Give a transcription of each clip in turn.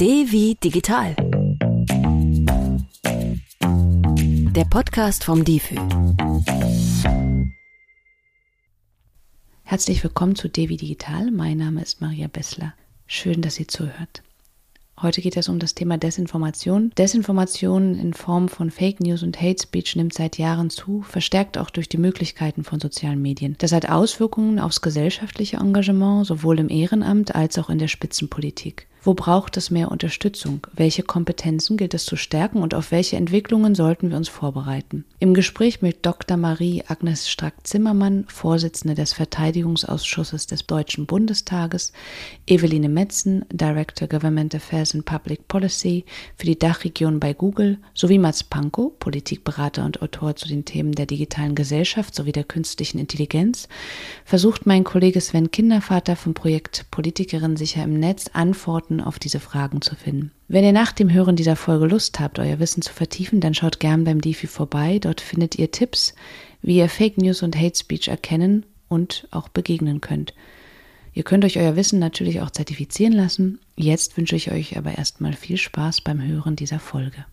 D wie digital. Der Podcast vom DIFÜ. Herzlich willkommen zu Devi Digital. Mein Name ist Maria Bessler. Schön, dass ihr zuhört. Heute geht es um das Thema Desinformation. Desinformation in Form von Fake News und Hate Speech nimmt seit Jahren zu, verstärkt auch durch die Möglichkeiten von sozialen Medien. Das hat Auswirkungen aufs gesellschaftliche Engagement, sowohl im Ehrenamt als auch in der Spitzenpolitik. Wo braucht es mehr Unterstützung? Welche Kompetenzen gilt es zu stärken und auf welche Entwicklungen sollten wir uns vorbereiten? Im Gespräch mit Dr. Marie Agnes Strack-Zimmermann, Vorsitzende des Verteidigungsausschusses des Deutschen Bundestages, Eveline Metzen, Director Government Affairs and Public Policy für die Dachregion bei Google, sowie Mats Pankow, Politikberater und Autor zu den Themen der digitalen Gesellschaft sowie der künstlichen Intelligenz, versucht mein Kollege Sven Kindervater vom Projekt Politikerin sicher im Netz Antworten Antworten auf diese Fragen zu finden. Wenn ihr nach dem Hören dieser Folge Lust habt, euer Wissen zu vertiefen, dann schaut gern beim DeFi vorbei. Dort findet ihr Tipps, wie ihr Fake News und Hate Speech erkennen und auch begegnen könnt. Ihr könnt euch euer Wissen natürlich auch zertifizieren lassen. Jetzt wünsche ich euch aber erstmal viel Spaß beim Hören dieser Folge.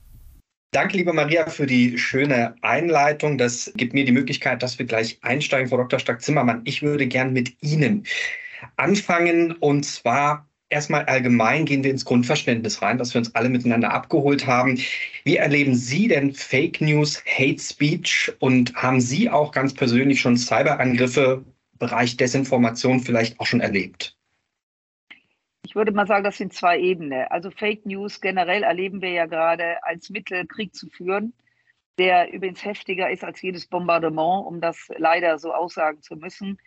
Danke, liebe Maria, für die schöne Einleitung. Das gibt mir die Möglichkeit, dass wir gleich einsteigen, Frau Dr. Stark-Zimmermann. Ich würde gern mit Ihnen anfangen und zwar erstmal allgemein gehen wir ins Grundverständnis rein, dass wir uns alle miteinander abgeholt haben. Wie erleben Sie denn Fake News, Hate Speech und haben Sie auch ganz persönlich schon Cyberangriffe, Bereich Desinformation vielleicht auch schon erlebt? Ich würde mal sagen, das sind zwei Ebenen. Also Fake News generell erleben wir ja gerade als Mittel, Krieg zu führen, der übrigens heftiger ist als jedes Bombardement, um das leider so aussagen zu müssen.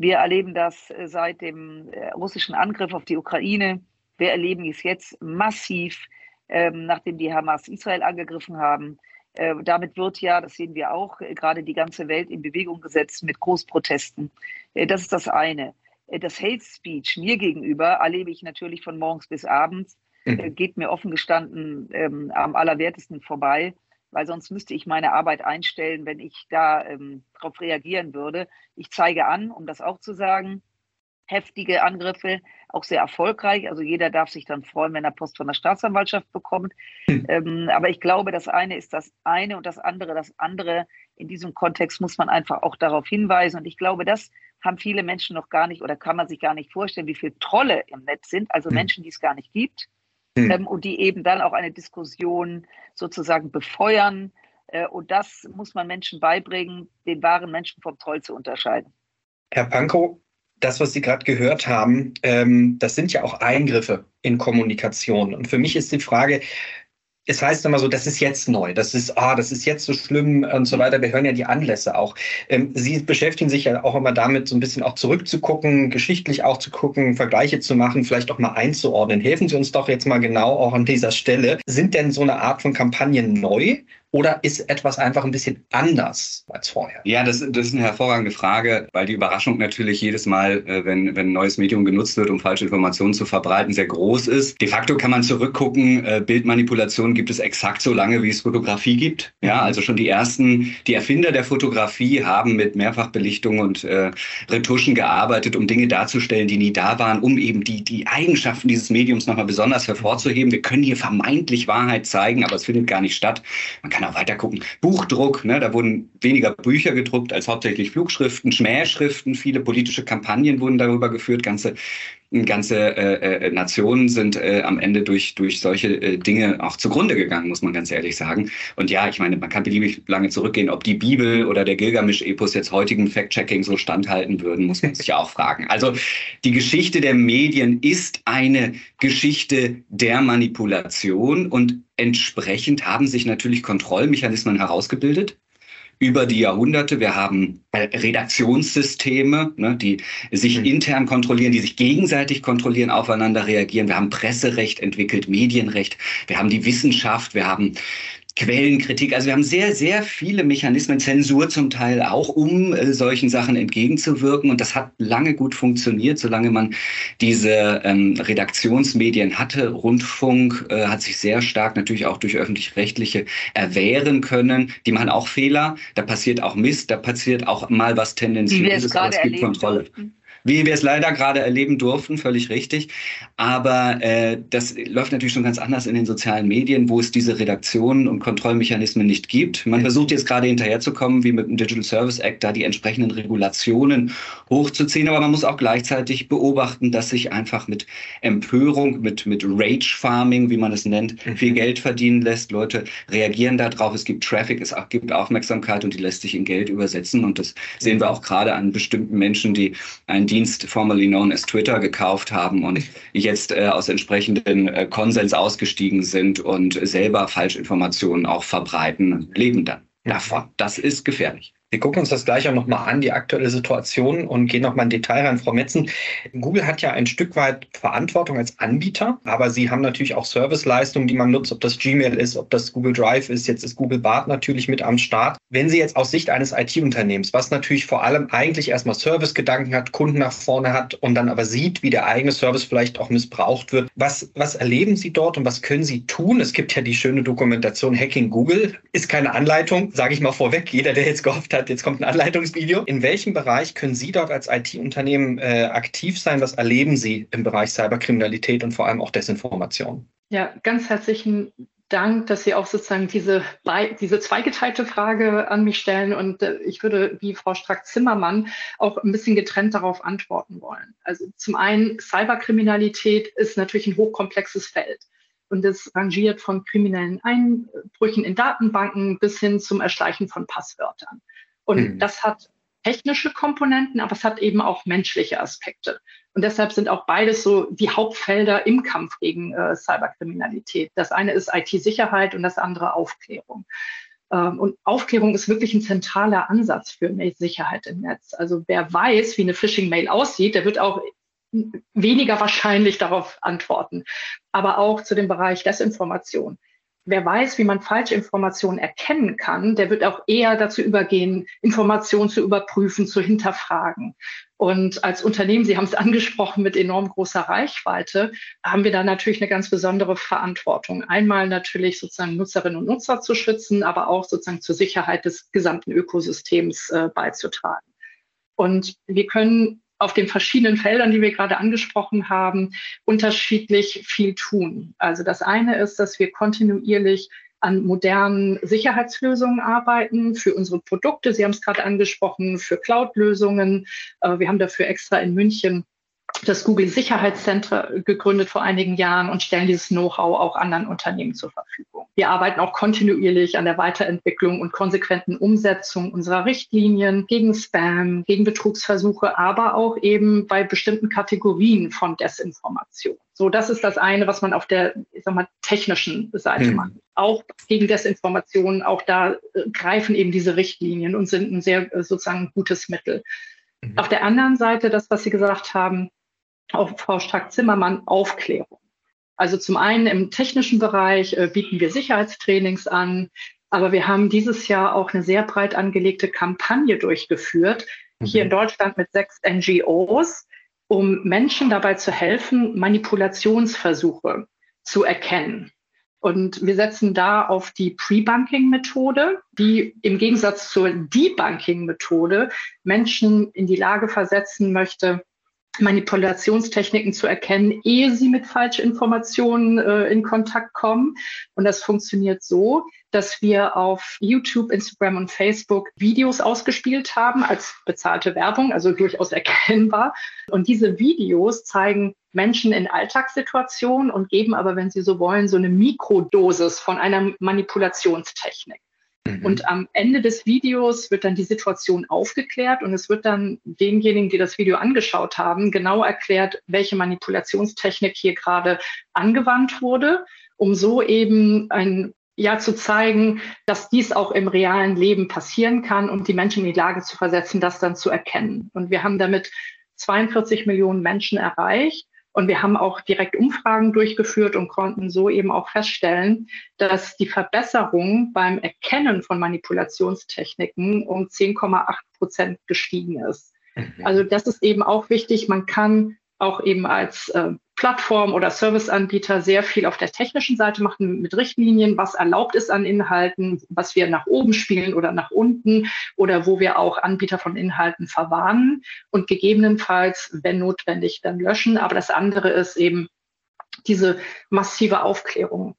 Wir erleben das äh, seit dem äh, russischen Angriff auf die Ukraine. Wir erleben es jetzt massiv, ähm, nachdem die Hamas Israel angegriffen haben. Äh, damit wird ja, das sehen wir auch, gerade die ganze Welt in Bewegung gesetzt mit Großprotesten. das ist das eine. Das Hate Speech mir gegenüber erlebe ich natürlich von morgens bis abends, mhm. geht mir offen gestanden ähm, am allerwertesten vorbei weil sonst müsste ich meine Arbeit einstellen, wenn ich da ähm, darauf reagieren würde. Ich zeige an, um das auch zu sagen, heftige Angriffe, auch sehr erfolgreich. Also jeder darf sich dann freuen, wenn er Post von der Staatsanwaltschaft bekommt. Hm. Ähm, aber ich glaube, das eine ist das eine und das andere das andere. In diesem Kontext muss man einfach auch darauf hinweisen. Und ich glaube, das haben viele Menschen noch gar nicht oder kann man sich gar nicht vorstellen, wie viele Trolle im Netz sind, also hm. Menschen, die es gar nicht gibt mhm. ähm, und die eben dann auch eine Diskussion sozusagen befeuern. Äh, und das muss man Menschen beibringen, den wahren Menschen vom Troll zu unterscheiden. Herr Pankow, das, was Sie gerade gehört haben, ähm, das sind ja auch Eingriffe in Kommunikation. Und für mich ist die Frage, es heißt immer so, das ist jetzt neu, das ist, ah, das ist jetzt so schlimm und so weiter. Wir hören ja die Anlässe auch. Ähm, Sie beschäftigen sich ja auch immer damit, so ein bisschen auch zurückzugucken, geschichtlich auch zu gucken, Vergleiche zu machen, vielleicht auch mal einzuordnen. Helfen Sie uns doch jetzt mal genau auch an dieser Stelle. Sind denn so eine Art von Kampagnen neu oder ist etwas einfach ein bisschen anders als vorher? Ja, das, das ist eine hervorragende Frage, weil die Überraschung natürlich jedes Mal, äh, wenn, wenn ein neues Medium genutzt wird, um falsche Informationen zu verbreiten, sehr groß ist. De facto kann man zurückgucken, äh, Bildmanipulation gibt es exakt so lange, wie es Fotografie gibt. Ja, mhm. also schon die ersten, die Erfinder der Fotografie haben mit Mehrfachbelichtung und äh, Retuschen gearbeitet, um Dinge darzustellen, die nie da waren, um eben die, die Eigenschaften dieses Mediums nochmal besonders hervorzuheben. Wir können hier vermeintlich Wahrheit zeigen, aber es findet gar nicht statt. Man kann kann auch weiter gucken. Buchdruck, ne, da wurden weniger Bücher gedruckt als hauptsächlich Flugschriften, Schmähschriften, viele politische Kampagnen wurden darüber geführt, ganze ganze äh, äh, Nationen sind äh, am Ende durch, durch solche äh, Dinge auch zugrunde gegangen, muss man ganz ehrlich sagen. Und ja, ich meine, man kann beliebig lange zurückgehen, ob die Bibel oder der Gilgamesch-Epos jetzt heutigen Fact-Checking so standhalten würden, muss man sich ja auch fragen. Also die Geschichte der Medien ist eine Geschichte der Manipulation und entsprechend haben sich natürlich Kontrollmechanismen herausgebildet über die Jahrhunderte. Wir haben äh, Redaktionssysteme, ne, die sich mhm. intern kontrollieren, die sich gegenseitig kontrollieren, aufeinander reagieren. Wir haben Presserecht entwickelt, Medienrecht. Wir haben die Wissenschaft. Wir haben Quellenkritik. Also wir haben sehr, sehr viele Mechanismen, Zensur zum Teil auch, um äh, solchen Sachen entgegenzuwirken. Und das hat lange gut funktioniert, solange man diese ähm, Redaktionsmedien hatte. Rundfunk äh, hat sich sehr stark natürlich auch durch öffentlich-rechtliche erwehren können. Die machen auch Fehler, da passiert auch Mist, da passiert auch mal was tendenziöses, aber es gibt Kontrolle. Dürften. Wie wir es leider gerade erleben durften, völlig richtig. Aber äh, das läuft natürlich schon ganz anders in den sozialen Medien, wo es diese Redaktionen und Kontrollmechanismen nicht gibt. Man versucht jetzt gerade hinterherzukommen, wie mit dem Digital Service Act, da die entsprechenden Regulationen hochzuziehen. Aber man muss auch gleichzeitig beobachten, dass sich einfach mit Empörung, mit, mit Rage Farming, wie man es nennt, mhm. viel Geld verdienen lässt. Leute reagieren darauf. Es gibt Traffic, es gibt Aufmerksamkeit und die lässt sich in Geld übersetzen. Und das sehen wir auch gerade an bestimmten Menschen, die einen Dienst, formerly known as Twitter, gekauft haben und jetzt äh, aus entsprechenden äh, Konsens ausgestiegen sind und selber Falschinformationen auch verbreiten, leben dann davon. Das ist gefährlich. Wir gucken uns das gleich auch nochmal an, die aktuelle Situation und gehen nochmal in Detail rein. Frau Metzen, Google hat ja ein Stück weit Verantwortung als Anbieter, aber sie haben natürlich auch Serviceleistungen, die man nutzt, ob das Gmail ist, ob das Google Drive ist, jetzt ist Google Bart natürlich mit am Start. Wenn Sie jetzt aus Sicht eines IT-Unternehmens, was natürlich vor allem eigentlich erstmal Servicegedanken hat, Kunden nach vorne hat und dann aber sieht, wie der eigene Service vielleicht auch missbraucht wird, was, was erleben Sie dort und was können Sie tun? Es gibt ja die schöne Dokumentation Hacking Google, ist keine Anleitung, sage ich mal vorweg. Jeder, der jetzt gehofft hat, hat, jetzt kommt ein Anleitungsvideo. In welchem Bereich können Sie dort als IT-Unternehmen äh, aktiv sein? Was erleben Sie im Bereich Cyberkriminalität und vor allem auch Desinformation? Ja, ganz herzlichen Dank, dass Sie auch sozusagen diese, diese zweigeteilte Frage an mich stellen. Und äh, ich würde, wie Frau Strack-Zimmermann, auch ein bisschen getrennt darauf antworten wollen. Also zum einen, Cyberkriminalität ist natürlich ein hochkomplexes Feld. Und es rangiert von kriminellen Einbrüchen in Datenbanken bis hin zum Erschleichen von Passwörtern. Und mhm. das hat technische Komponenten, aber es hat eben auch menschliche Aspekte. Und deshalb sind auch beides so die Hauptfelder im Kampf gegen äh, Cyberkriminalität. Das eine ist IT-Sicherheit und das andere Aufklärung. Ähm, und Aufklärung ist wirklich ein zentraler Ansatz für Sicherheit im Netz. Also wer weiß, wie eine Phishing-Mail aussieht, der wird auch weniger wahrscheinlich darauf antworten. Aber auch zu dem Bereich Desinformation wer weiß, wie man Falschinformationen erkennen kann, der wird auch eher dazu übergehen, Informationen zu überprüfen, zu hinterfragen. Und als Unternehmen, Sie haben es angesprochen, mit enorm großer Reichweite, haben wir da natürlich eine ganz besondere Verantwortung. Einmal natürlich sozusagen Nutzerinnen und Nutzer zu schützen, aber auch sozusagen zur Sicherheit des gesamten Ökosystems äh, beizutragen. Und wir können auf den verschiedenen Feldern, die wir gerade angesprochen haben, unterschiedlich viel tun. Also das eine ist, dass wir kontinuierlich an modernen Sicherheitslösungen arbeiten für unsere Produkte. Sie haben es gerade angesprochen, für Cloud-Lösungen. Äh, wir haben dafür extra in München das Google Sicherheitscenter gegründet vor einigen Jahren und stellen dieses Know-how auch anderen Unternehmen zur Verfügung. Wir arbeiten auch kontinuierlich an der Weiterentwicklung und konsequenten Umsetzung unserer Richtlinien gegen Spam, gegen Betrugsversuche, aber auch eben bei bestimmten Kategorien von Desinformation. So, das ist das eine, was man auf der, ich sag mal, technischen Seite hm. macht. Auch gegen Desinformation, auch da äh, greifen eben diese Richtlinien und sind ein sehr äh, sozusagen gutes Mittel. Mhm. Auf der anderen Seite, das, was Sie gesagt haben, auch Frau Strack-Zimmermann, Aufklärung. Also zum einen im technischen Bereich äh, bieten wir Sicherheitstrainings an, aber wir haben dieses Jahr auch eine sehr breit angelegte Kampagne durchgeführt, mhm. hier in Deutschland mit sechs NGOs, um Menschen dabei zu helfen, Manipulationsversuche zu erkennen. Und wir setzen da auf die Pre-Banking-Methode, die im Gegensatz zur Debunking-Methode Menschen in die Lage versetzen möchte, Manipulationstechniken zu erkennen, ehe sie mit Falschinformationen äh, in Kontakt kommen. Und das funktioniert so, dass wir auf YouTube, Instagram und Facebook Videos ausgespielt haben als bezahlte Werbung, also durchaus erkennbar. Und diese Videos zeigen Menschen in Alltagssituationen und geben aber, wenn Sie so wollen, so eine Mikrodosis von einer Manipulationstechnik. Mhm. Und am Ende des Videos wird dann die Situation aufgeklärt und es wird dann denjenigen, die das Video angeschaut haben, genau erklärt, welche Manipulationstechnik hier gerade angewandt wurde, um so eben ein ja zu zeigen, dass dies auch im realen Leben passieren kann und die Menschen in die Lage zu versetzen, das dann zu erkennen. Und wir haben damit 42 Millionen Menschen erreicht und wir haben auch direkt Umfragen durchgeführt und konnten so eben auch feststellen, dass die Verbesserung beim Erkennen von Manipulationstechniken um 10,8 Prozent gestiegen ist. Mhm. Also das ist eben auch wichtig. Man kann auch eben als äh, Plattform oder Serviceanbieter sehr viel auf der technischen Seite machen mit Richtlinien, was erlaubt ist an Inhalten, was wir nach oben spielen oder nach unten oder wo wir auch Anbieter von Inhalten verwarnen und gegebenenfalls, wenn notwendig, dann löschen. Aber das andere ist eben diese massive Aufklärung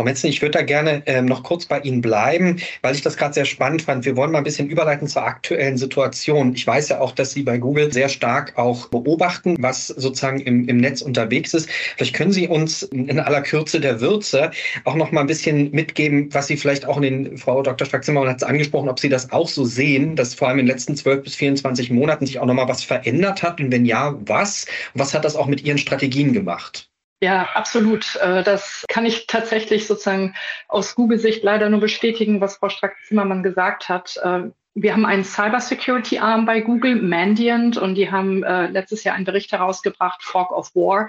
Frau Metzen, ich würde da gerne ähm, noch kurz bei Ihnen bleiben, weil ich das gerade sehr spannend fand. Wir wollen mal ein bisschen überleiten zur aktuellen Situation. Ich weiß ja auch, dass Sie bei Google sehr stark auch beobachten, was sozusagen im, im Netz unterwegs ist. Vielleicht können Sie uns in aller Kürze der Würze auch noch mal ein bisschen mitgeben, was Sie vielleicht auch in den, Frau Dr. Stark-Zimmermann hat es angesprochen, ob Sie das auch so sehen, dass vor allem in den letzten 12 bis 24 Monaten sich auch noch mal was verändert hat und wenn ja, was? was hat das auch mit Ihren Strategien gemacht? Ja, absolut. Äh, das kann ich tatsächlich sozusagen aus Google-Sicht leider nur bestätigen, was Frau Strack-Zimmermann gesagt hat. Äh, wir haben einen Cybersecurity-Arm bei Google, Mandiant, und die haben äh, letztes Jahr einen Bericht herausgebracht, Fog of War,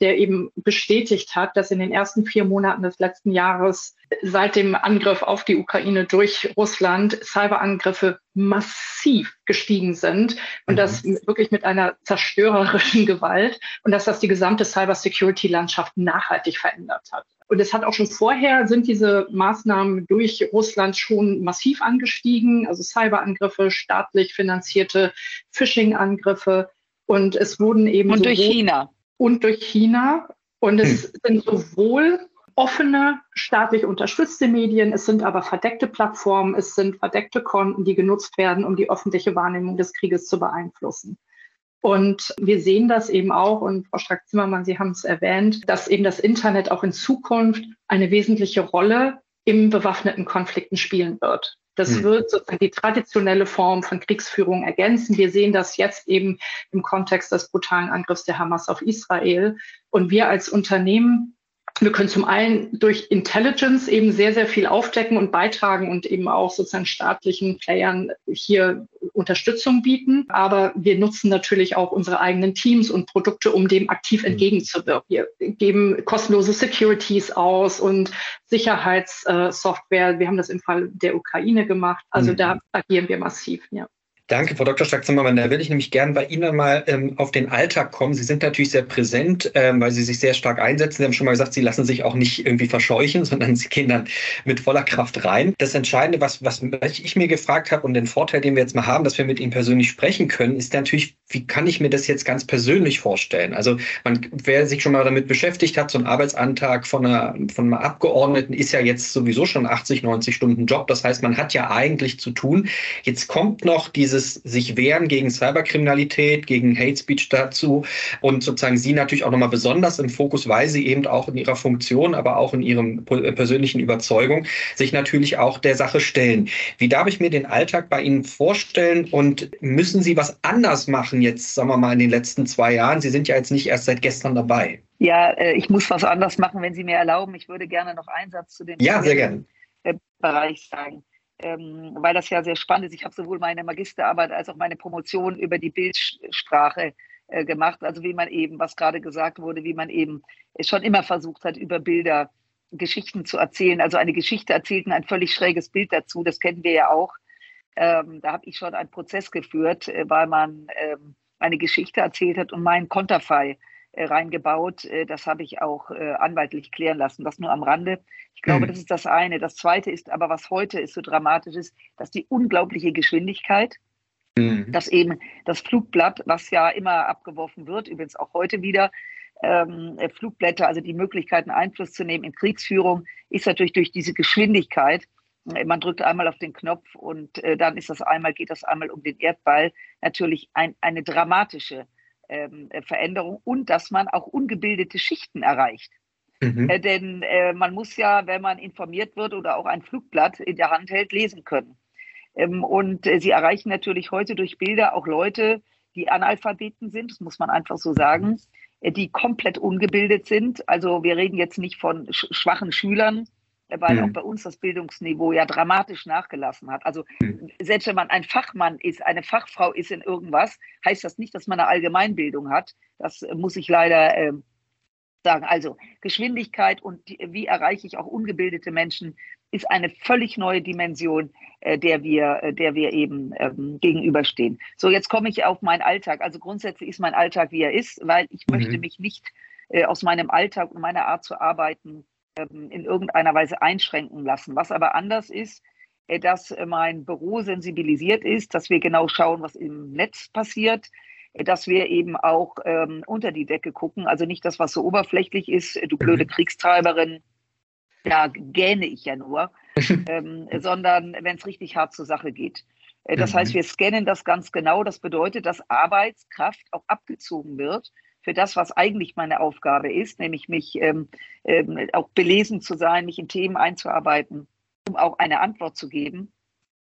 der eben bestätigt hat, dass in den ersten vier Monaten des letzten Jahres seit dem Angriff auf die Ukraine durch Russland Cyberangriffe massiv gestiegen sind und mhm. das wirklich mit einer zerstörerischen Gewalt und dass das die gesamte Cybersecurity-Landschaft nachhaltig verändert hat. Und es hat auch schon vorher sind diese Maßnahmen durch Russland schon massiv angestiegen, also Cyberangriffe, staatlich finanzierte Phishing-Angriffe. Und es wurden eben. Und durch China und durch China. Und es hm. sind sowohl offene, staatlich unterstützte Medien, es sind aber verdeckte Plattformen, es sind verdeckte Konten, die genutzt werden, um die öffentliche Wahrnehmung des Krieges zu beeinflussen. Und wir sehen das eben auch, und Frau Strack-Zimmermann, Sie haben es erwähnt, dass eben das Internet auch in Zukunft eine wesentliche Rolle im bewaffneten Konflikten spielen wird. Das hm. wird sozusagen die traditionelle Form von Kriegsführung ergänzen. Wir sehen das jetzt eben im Kontext des brutalen Angriffs der Hamas auf Israel. Und wir als Unternehmen wir können zum einen durch Intelligence eben sehr, sehr viel aufdecken und beitragen und eben auch sozusagen staatlichen Playern hier Unterstützung bieten. Aber wir nutzen natürlich auch unsere eigenen Teams und Produkte, um dem aktiv mhm. entgegenzuwirken. Wir geben kostenlose Securities aus und Sicherheitssoftware. Wir haben das im Fall der Ukraine gemacht. Also mhm. da agieren wir massiv, ja. Danke, Frau Dr. Stark-Zimmermann. Da will ich nämlich gerne bei Ihnen mal ähm, auf den Alltag kommen. Sie sind natürlich sehr präsent, ähm, weil Sie sich sehr stark einsetzen. Sie haben schon mal gesagt, Sie lassen sich auch nicht irgendwie verscheuchen, sondern Sie gehen dann mit voller Kraft rein. Das Entscheidende, was, was ich mir gefragt habe und den Vorteil, den wir jetzt mal haben, dass wir mit Ihnen persönlich sprechen können, ist natürlich, wie kann ich mir das jetzt ganz persönlich vorstellen? Also man, wer sich schon mal damit beschäftigt hat, so ein Arbeitsantrag von, einer, von einem Abgeordneten ist ja jetzt sowieso schon 80, 90 Stunden Job. Das heißt, man hat ja eigentlich zu tun. Jetzt kommt noch diese dieses sich wehren gegen Cyberkriminalität, gegen Hate Speech dazu und sozusagen Sie natürlich auch nochmal besonders im Fokus, weil Sie eben auch in Ihrer Funktion, aber auch in Ihrem persönlichen Überzeugung sich natürlich auch der Sache stellen. Wie darf ich mir den Alltag bei Ihnen vorstellen und müssen Sie was anders machen jetzt, sagen wir mal, in den letzten zwei Jahren? Sie sind ja jetzt nicht erst seit gestern dabei. Ja, äh, ich muss was anders machen, wenn Sie mir erlauben. Ich würde gerne noch einen Satz zu dem ja, gerne. Bereich sagen ähm, weil das ja sehr spannend ist. Ich habe sowohl meine Magisterarbeit als auch meine Promotion über die Bildsprache äh, gemacht. Also wie man eben, was gerade gesagt wurde, wie man eben schon immer versucht hat, über Bilder Geschichten zu erzählen. Also eine Geschichte erzählt ein völlig schräges Bild dazu. Das kennen wir ja auch. Ähm, da habe ich schon einen Prozess geführt, äh, weil man ähm, eine Geschichte erzählt hat und meinen Konterfei reingebaut. Äh, das habe ich auch äh, anwaltlich klären lassen. Das nur am Rande. Ich glaube, mhm. das ist das eine. Das zweite ist aber, was heute ist so dramatisch ist, dass die unglaubliche Geschwindigkeit, mhm. dass eben das Flugblatt, was ja immer abgeworfen wird, übrigens auch heute wieder, ähm, Flugblätter, also die Möglichkeiten, Einfluss zu nehmen in Kriegsführung, ist natürlich durch diese Geschwindigkeit. Man drückt einmal auf den Knopf und äh, dann ist das einmal, geht das einmal um den Erdball. Natürlich ein, eine dramatische ähm, Veränderung und dass man auch ungebildete Schichten erreicht. Mhm. Äh, denn äh, man muss ja, wenn man informiert wird oder auch ein Flugblatt in der Hand hält, lesen können. Ähm, und äh, sie erreichen natürlich heute durch Bilder auch Leute, die Analphabeten sind, das muss man einfach so sagen, äh, die komplett ungebildet sind. Also wir reden jetzt nicht von sch schwachen Schülern, weil mhm. auch bei uns das Bildungsniveau ja dramatisch nachgelassen hat. Also mhm. selbst wenn man ein Fachmann ist, eine Fachfrau ist in irgendwas, heißt das nicht, dass man eine Allgemeinbildung hat. Das muss ich leider äh, sagen. Also Geschwindigkeit und wie erreiche ich auch ungebildete Menschen, ist eine völlig neue Dimension, äh, der wir, äh, der wir eben ähm, gegenüberstehen. So, jetzt komme ich auf meinen Alltag. Also grundsätzlich ist mein Alltag, wie er ist, weil ich mhm. möchte mich nicht äh, aus meinem Alltag und meiner Art zu arbeiten in irgendeiner Weise einschränken lassen. Was aber anders ist, äh, dass mein Büro sensibilisiert ist, dass wir genau schauen, was im Netz passiert, äh, dass wir eben auch ähm, unter die Decke gucken. Also nicht das, was so oberflächlich ist, du blöde mhm. Kriegstreiberin, da gähne ich ja nur, ähm, sondern wenn es richtig hart zur Sache geht. Äh, das mhm. heißt, wir scannen das ganz genau. Das bedeutet, dass Arbeitskraft auch abgezogen wird für das, was eigentlich meine Aufgabe ist, nämlich mich ähm, ähm, auch belesen zu sein, mich in Themen einzuarbeiten, um auch eine Antwort zu geben,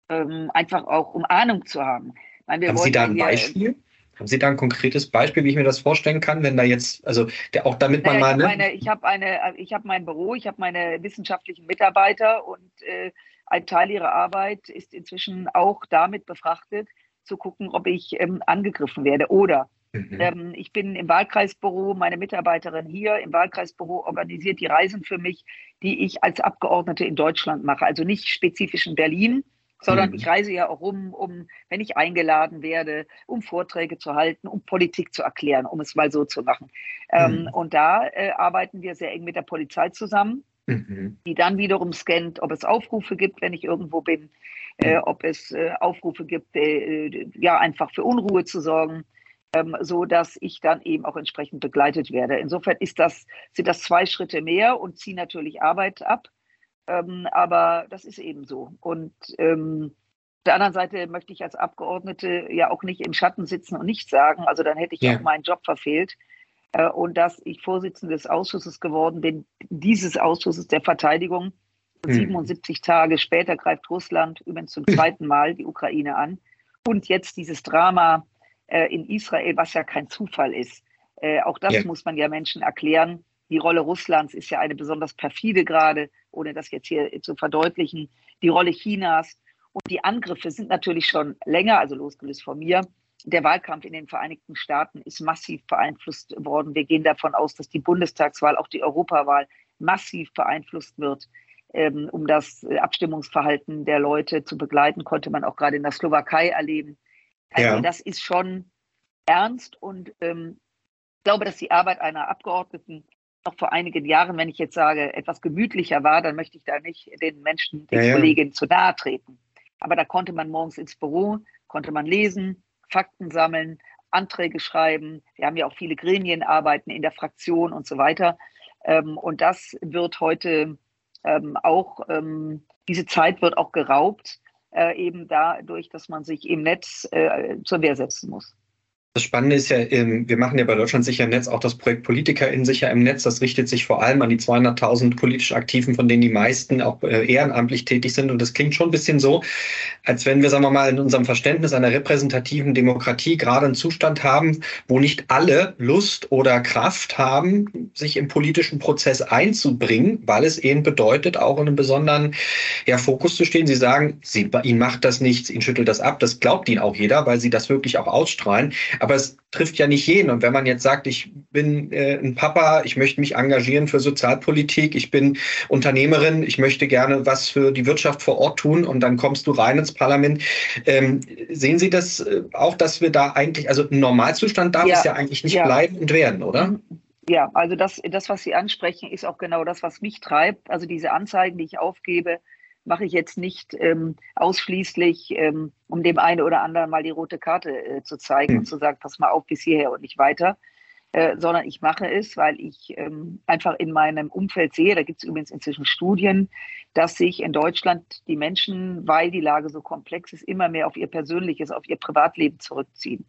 ähm, einfach auch um Ahnung zu haben. Meine, haben Sie da ein hier, Beispiel? Haben Sie da ein konkretes Beispiel, wie ich mir das vorstellen kann, wenn da jetzt, also der, auch damit man naja, mal. Ne? Ich habe eine, ich habe mein Büro, ich habe meine wissenschaftlichen Mitarbeiter und äh, ein Teil ihrer Arbeit ist inzwischen auch damit befrachtet, zu gucken, ob ich ähm, angegriffen werde. Oder mhm. ähm, ich bin im Wahlkreisbüro, meine Mitarbeiterin hier im Wahlkreisbüro organisiert die Reisen für mich, die ich als Abgeordnete in Deutschland mache. Also nicht spezifisch in Berlin, sondern mhm. ich reise ja auch rum, um, wenn ich eingeladen werde, um Vorträge zu halten, um Politik zu erklären, um es mal so zu machen. Ähm, mhm. Und da äh, arbeiten wir sehr eng mit der Polizei zusammen, mhm. die dann wiederum scannt, ob es Aufrufe gibt, wenn ich irgendwo bin, äh, ob es äh, Aufrufe gibt, äh, ja, einfach für Unruhe zu sorgen. Ähm, so dass ich dann eben auch entsprechend begleitet werde. Insofern ist das, sind das zwei Schritte mehr und ziehen natürlich Arbeit ab. Ähm, aber das ist eben so. Und ähm, auf der anderen Seite möchte ich als Abgeordnete ja auch nicht im Schatten sitzen und nichts sagen. Also dann hätte ich ja. auch meinen Job verfehlt. Äh, und dass ich Vorsitzende des Ausschusses geworden bin, dieses Ausschusses der Verteidigung. Hm. 77 Tage später greift Russland übrigens zum zweiten Mal die Ukraine an. Und jetzt dieses Drama äh, in Israel, was ja kein Zufall ist. Äh, auch das ja. muss man ja Menschen erklären. Die Rolle Russlands ist ja eine besonders perfide gerade, ohne das jetzt hier zu verdeutlichen. Die Rolle Chinas und die Angriffe sind natürlich schon länger, also losgelöst von mir. Der Wahlkampf in den Vereinigten Staaten ist massiv beeinflusst worden. Wir gehen davon aus, dass die Bundestagswahl, auch die Europawahl massiv beeinflusst wird. Ähm, um das Abstimmungsverhalten der Leute zu begleiten, konnte man auch gerade in der Slowakei erleben. Also ja. das ist schon ernst und ähm, ich glaube, dass die Arbeit einer Abgeordneten noch vor einigen Jahren, wenn ich jetzt sage, etwas gemütlicher war, dann möchte ich da nicht den Menschen, den ja, Kolleginnen zu nahe treten. Aber da konnte man morgens ins Büro, konnte man lesen, Fakten sammeln, Anträge schreiben. Wir haben ja auch viele Gremienarbeiten in der Fraktion und so weiter. Ähm, und das wird heute ähm, auch, ähm, diese Zeit wird auch geraubt, eben dadurch, dass man sich im Netz äh, zur Wehr setzen muss. Das Spannende ist ja, ähm, wir machen ja bei Deutschland sicher im Netz auch das Projekt Politiker in sicher im Netz. Das richtet sich vor allem an die 200.000 politisch Aktiven, von denen die meisten auch äh, ehrenamtlich tätig sind. Und das klingt schon ein bisschen so, als wenn wir, sagen wir mal, in unserem Verständnis einer repräsentativen Demokratie gerade einen Zustand haben, wo nicht alle Lust oder Kraft haben, sich im politischen Prozess einzubringen, weil es eben bedeutet, auch in einem besonderen ja, Fokus zu stehen. Sie sagen, sie, ihnen macht das nichts, ihnen schüttelt das ab. Das glaubt ihnen auch jeder, weil sie das wirklich auch ausstrahlen. Aber es trifft ja nicht jeden. Und wenn man jetzt sagt, ich bin äh, ein Papa, ich möchte mich engagieren für Sozialpolitik, ich bin Unternehmerin, ich möchte gerne was für die Wirtschaft vor Ort tun und dann kommst du rein ins Parlament. Ähm, sehen Sie das äh, auch, dass wir da eigentlich, also ein Normalzustand darf ja, es ja eigentlich nicht ja. bleiben und werden, oder? Ja, also das, das, was Sie ansprechen, ist auch genau das, was mich treibt. Also diese Anzeigen, die ich aufgebe, mache ich jetzt nicht ähm, ausschließlich, ähm, um dem einen oder anderen mal die rote Karte äh, zu zeigen mhm. und zu sagen, pass mal auf bis hierher und nicht weiter, äh, sondern ich mache es, weil ich ähm, einfach in meinem Umfeld sehe, da gibt es übrigens inzwischen Studien, dass sich in Deutschland die Menschen, weil die Lage so komplex ist, immer mehr auf ihr persönliches, auf ihr Privatleben zurückziehen.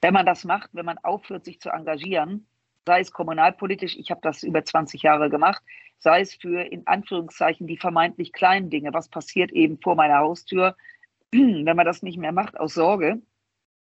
Wenn man das macht, wenn man aufhört, sich zu engagieren, sei es kommunalpolitisch, ich habe das über 20 Jahre gemacht, sei es für in Anführungszeichen die vermeintlich kleinen Dinge, was passiert eben vor meiner Haustür, wenn man das nicht mehr macht aus Sorge,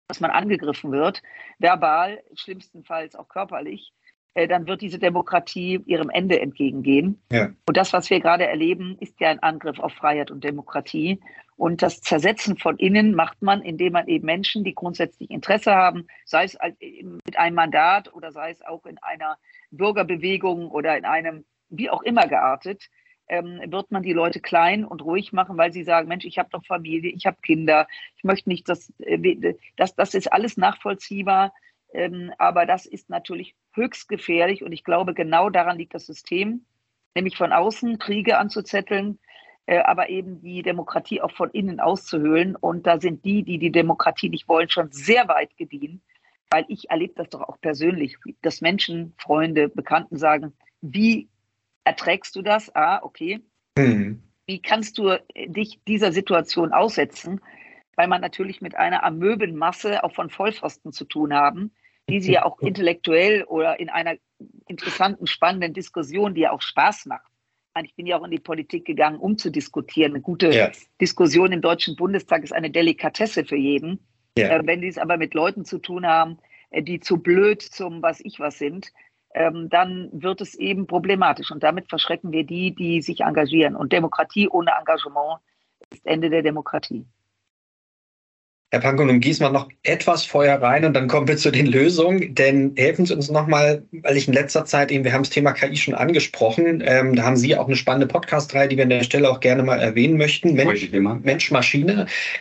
dass man angegriffen wird, verbal, schlimmstenfalls auch körperlich, äh, dann wird diese Demokratie ihrem Ende entgegengehen. Ja. Und das, was wir gerade erleben, ist ja ein Angriff auf Freiheit und Demokratie. Und das Zersetzen von innen macht man, indem man eben Menschen, die grundsätzlich Interesse haben, sei es mit einem Mandat oder sei es auch in einer Bürgerbewegung oder in einem, wie auch immer geartet, ähm, wird man die Leute klein und ruhig machen, weil sie sagen, Mensch, ich habe doch Familie, ich habe Kinder, ich möchte nicht, dass äh, das, das ist alles nachvollziehbar, ähm, aber das ist natürlich höchst gefährlich und ich glaube, genau daran liegt das System, nämlich von außen Kriege anzuzetteln, äh, aber eben die Demokratie auch von innen auszuhöhlen. Und da sind die, die die Demokratie nicht wollen, schon sehr weit gediehen, weil ich erlebe das doch auch persönlich, dass Menschen, Freunde, Bekannten sagen, wie erträgst du das? Ah, okay. Mhm. Wie kannst du dich dieser Situation aussetzen? Weil man natürlich mit einer Amöbenmasse auch von Vollpfosten zu tun haben, die sie ja auch intellektuell oder in einer interessanten, spannenden Diskussion, die ja auch Spaß macht. Ich bin ja auch in die Politik gegangen, um zu diskutieren. Eine gute ja. Diskussion im Deutschen Bundestag ist eine Delikatesse für jeden. Ja. Äh, wenn die es aber mit Leuten zu tun haben, äh, die zu blöd zum was ich was sind, ähm, dann wird es eben problematisch. Und damit verschrecken wir die, die sich engagieren. Und Demokratie ohne Engagement ist Ende der Demokratie. Herr Pankow, nun gießen wir noch etwas Feuer rein und dann kommen wir zu den Lösungen. Denn helfen Sie uns nochmal, weil ich in letzter Zeit eben, wir haben das Thema KI schon angesprochen, ähm, da haben Sie auch eine spannende Podcast-Reihe, die wir an der Stelle auch gerne mal erwähnen möchten. Mensch, Mensch,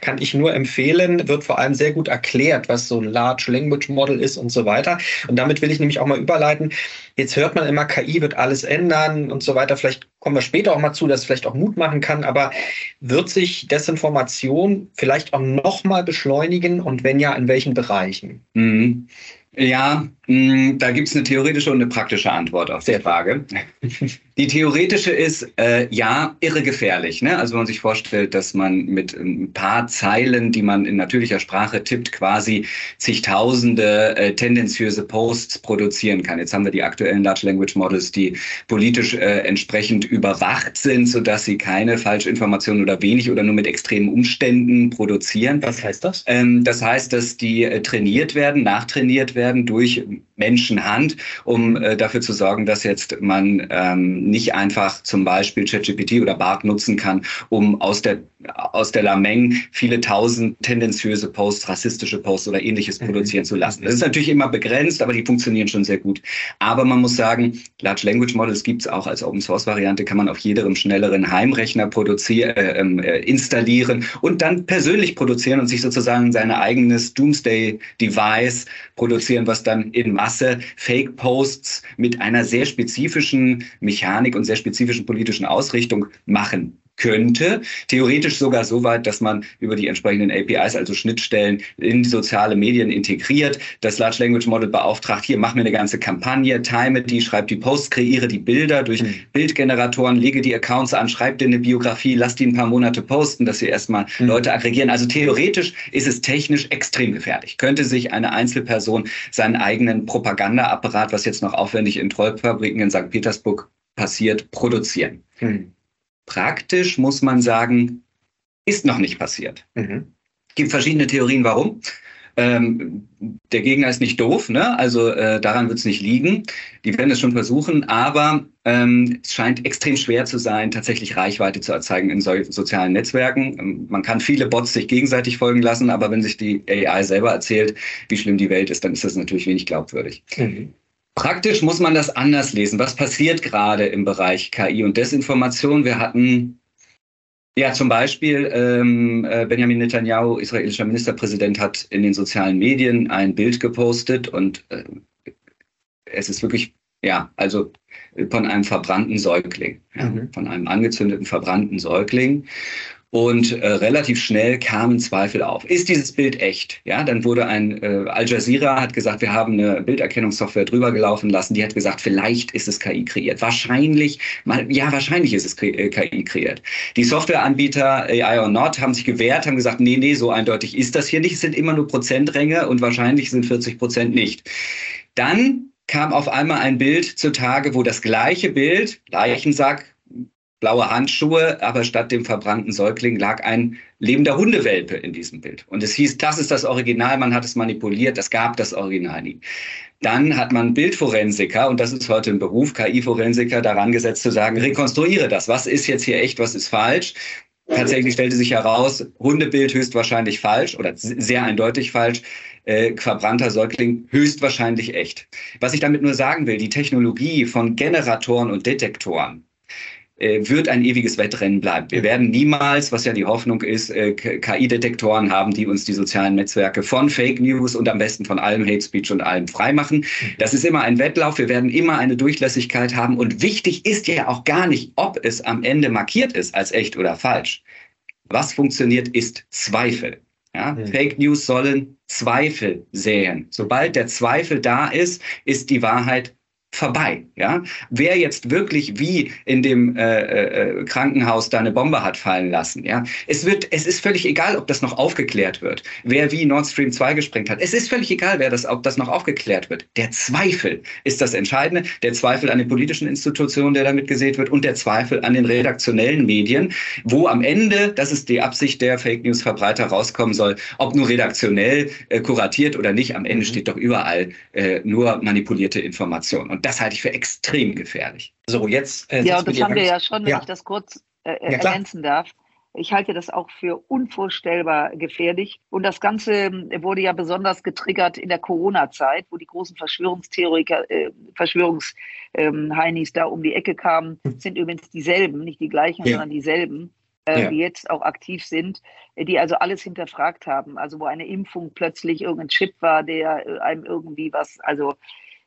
kann ich nur empfehlen, wird vor allem sehr gut erklärt, was so ein Large Language Model ist und so weiter. Und damit will ich nämlich auch mal überleiten. Jetzt hört man immer, KI wird alles ändern und so weiter. Vielleicht kommen wir später auch mal zu, dass es vielleicht auch Mut machen kann. Aber wird sich Desinformation vielleicht auch nochmal beschleunigen und wenn ja, in welchen Bereichen? Mhm. Ja, da gibt es eine theoretische und eine praktische Antwort auf die Frage. Die theoretische ist, äh, ja, irre gefährlich. Ne? Also wenn man sich vorstellt, dass man mit ein paar Zeilen, die man in natürlicher Sprache tippt, quasi zigtausende äh, tendenziöse Posts produzieren kann. Jetzt haben wir die aktuellen Large Language Models, die politisch äh, entsprechend überwacht sind, sodass sie keine Falschinformationen oder wenig oder nur mit extremen Umständen produzieren. Was heißt das? Ähm, das heißt, dass die äh, trainiert werden, nachtrainiert werden durch Menschenhand, um äh, dafür zu sorgen, dass jetzt man ähm, nicht einfach zum Beispiel ChatGPT oder BART nutzen kann, um aus der aus der Lameng viele tausend tendenziöse Posts, rassistische Posts oder ähnliches mhm. produzieren zu lassen. Das ist natürlich immer begrenzt, aber die funktionieren schon sehr gut. Aber man muss sagen, Large Language Models gibt es auch als Open Source Variante, kann man auf jedem schnelleren Heimrechner produzieren, äh, ähm, äh, installieren und dann persönlich produzieren und sich sozusagen sein eigenes Doomsday Device produzieren, was dann in Masse Fake Posts mit einer sehr spezifischen Mechanik und sehr spezifischen politischen Ausrichtung machen könnte. Theoretisch sogar so weit, dass man über die entsprechenden APIs, also Schnittstellen, in die soziale Medien integriert. Das Large Language Model beauftragt, hier mach mir eine ganze Kampagne, time die, schreib die Posts, kreiere die Bilder durch mhm. Bildgeneratoren, lege die Accounts an, schreib dir eine Biografie, lass die ein paar Monate posten, dass sie erstmal mhm. Leute aggregieren. Also theoretisch ist es technisch extrem gefährlich. Könnte sich eine Einzelperson seinen eigenen Propagandaapparat, was jetzt noch aufwendig in Trollfabriken in St. Petersburg passiert, produzieren. Mhm. Praktisch muss man sagen, ist noch nicht passiert. Mhm. Gibt verschiedene Theorien, warum. Ähm, der Gegner ist nicht doof, ne? also äh, daran wird es nicht liegen. Die werden es schon versuchen, aber ähm, es scheint extrem schwer zu sein, tatsächlich Reichweite zu erzeugen in so sozialen Netzwerken. Ähm, man kann viele Bots sich gegenseitig folgen lassen, aber wenn sich die AI selber erzählt, wie schlimm die Welt ist, dann ist das natürlich wenig glaubwürdig. Mhm. Praktisch muss man das anders lesen. Was passiert gerade im Bereich KI und Desinformation? Wir hatten ja zum Beispiel ähm, äh, Benjamin Netanyahu, israelischer Ministerpräsident, hat in den sozialen Medien ein Bild gepostet und äh, es ist wirklich, ja, also von einem verbrannten Säugling, ja, mhm. von einem angezündeten, verbrannten Säugling. Und äh, relativ schnell kamen Zweifel auf. Ist dieses Bild echt? Ja, dann wurde ein äh, Al Jazeera hat gesagt, wir haben eine Bilderkennungssoftware drüber gelaufen lassen. Die hat gesagt, vielleicht ist es KI kreiert. Wahrscheinlich, mal, ja, wahrscheinlich ist es KI äh, kreiert. Die Softwareanbieter AI or Not haben sich gewehrt, haben gesagt, nee, nee, so eindeutig ist das hier nicht. Es sind immer nur Prozentränge und wahrscheinlich sind 40 Prozent nicht. Dann kam auf einmal ein Bild zutage, wo das gleiche Bild, Leichensack, blaue Handschuhe, aber statt dem verbrannten Säugling lag ein lebender Hundewelpe in diesem Bild. Und es hieß, das ist das Original, man hat es manipuliert, es gab das Original nie. Dann hat man Bildforensiker, und das ist heute ein Beruf, KI-Forensiker, daran gesetzt zu sagen, rekonstruiere das. Was ist jetzt hier echt, was ist falsch? Tatsächlich stellte sich heraus, Hundebild höchstwahrscheinlich falsch oder sehr eindeutig falsch, äh, verbrannter Säugling höchstwahrscheinlich echt. Was ich damit nur sagen will, die Technologie von Generatoren und Detektoren wird ein ewiges Wettrennen bleiben. Wir werden niemals, was ja die Hoffnung ist, äh, KI-Detektoren haben, die uns die sozialen Netzwerke von Fake News und am besten von allem Hate Speech und allem freimachen. Das ist immer ein Wettlauf. Wir werden immer eine Durchlässigkeit haben. Und wichtig ist ja auch gar nicht, ob es am Ende markiert ist als echt oder falsch. Was funktioniert, ist Zweifel. Ja, mhm. Fake News sollen Zweifel säen. Sobald der Zweifel da ist, ist die Wahrheit vorbei. Ja? Wer jetzt wirklich wie in dem äh, äh, Krankenhaus da eine Bombe hat fallen lassen, ja, es wird, es ist völlig egal, ob das noch aufgeklärt wird. Wer wie Nord Stream 2 gesprengt hat, es ist völlig egal, wer das, ob das noch aufgeklärt wird. Der Zweifel ist das Entscheidende. Der Zweifel an den politischen Institutionen, der damit gesät wird, und der Zweifel an den redaktionellen Medien, wo am Ende, das ist die Absicht der Fake News Verbreiter, rauskommen soll, ob nur redaktionell äh, kuratiert oder nicht. Am Ende mhm. steht doch überall äh, nur manipulierte Information. Und das halte ich für extrem gefährlich. So, jetzt. Äh, ja, und das haben wir ja schon, wenn ja. ich das kurz äh, ja, ergänzen darf. Ich halte das auch für unvorstellbar gefährlich. Und das Ganze ähm, wurde ja besonders getriggert in der Corona-Zeit, wo die großen Verschwörungstheoretiker, äh, Verschwörungsheinis ähm, da um die Ecke kamen, hm. sind übrigens dieselben, nicht die gleichen, ja. sondern dieselben. Äh, ja. die jetzt auch aktiv sind, äh, die also alles hinterfragt haben. Also wo eine Impfung plötzlich irgendein Chip war, der äh, einem irgendwie was, also äh,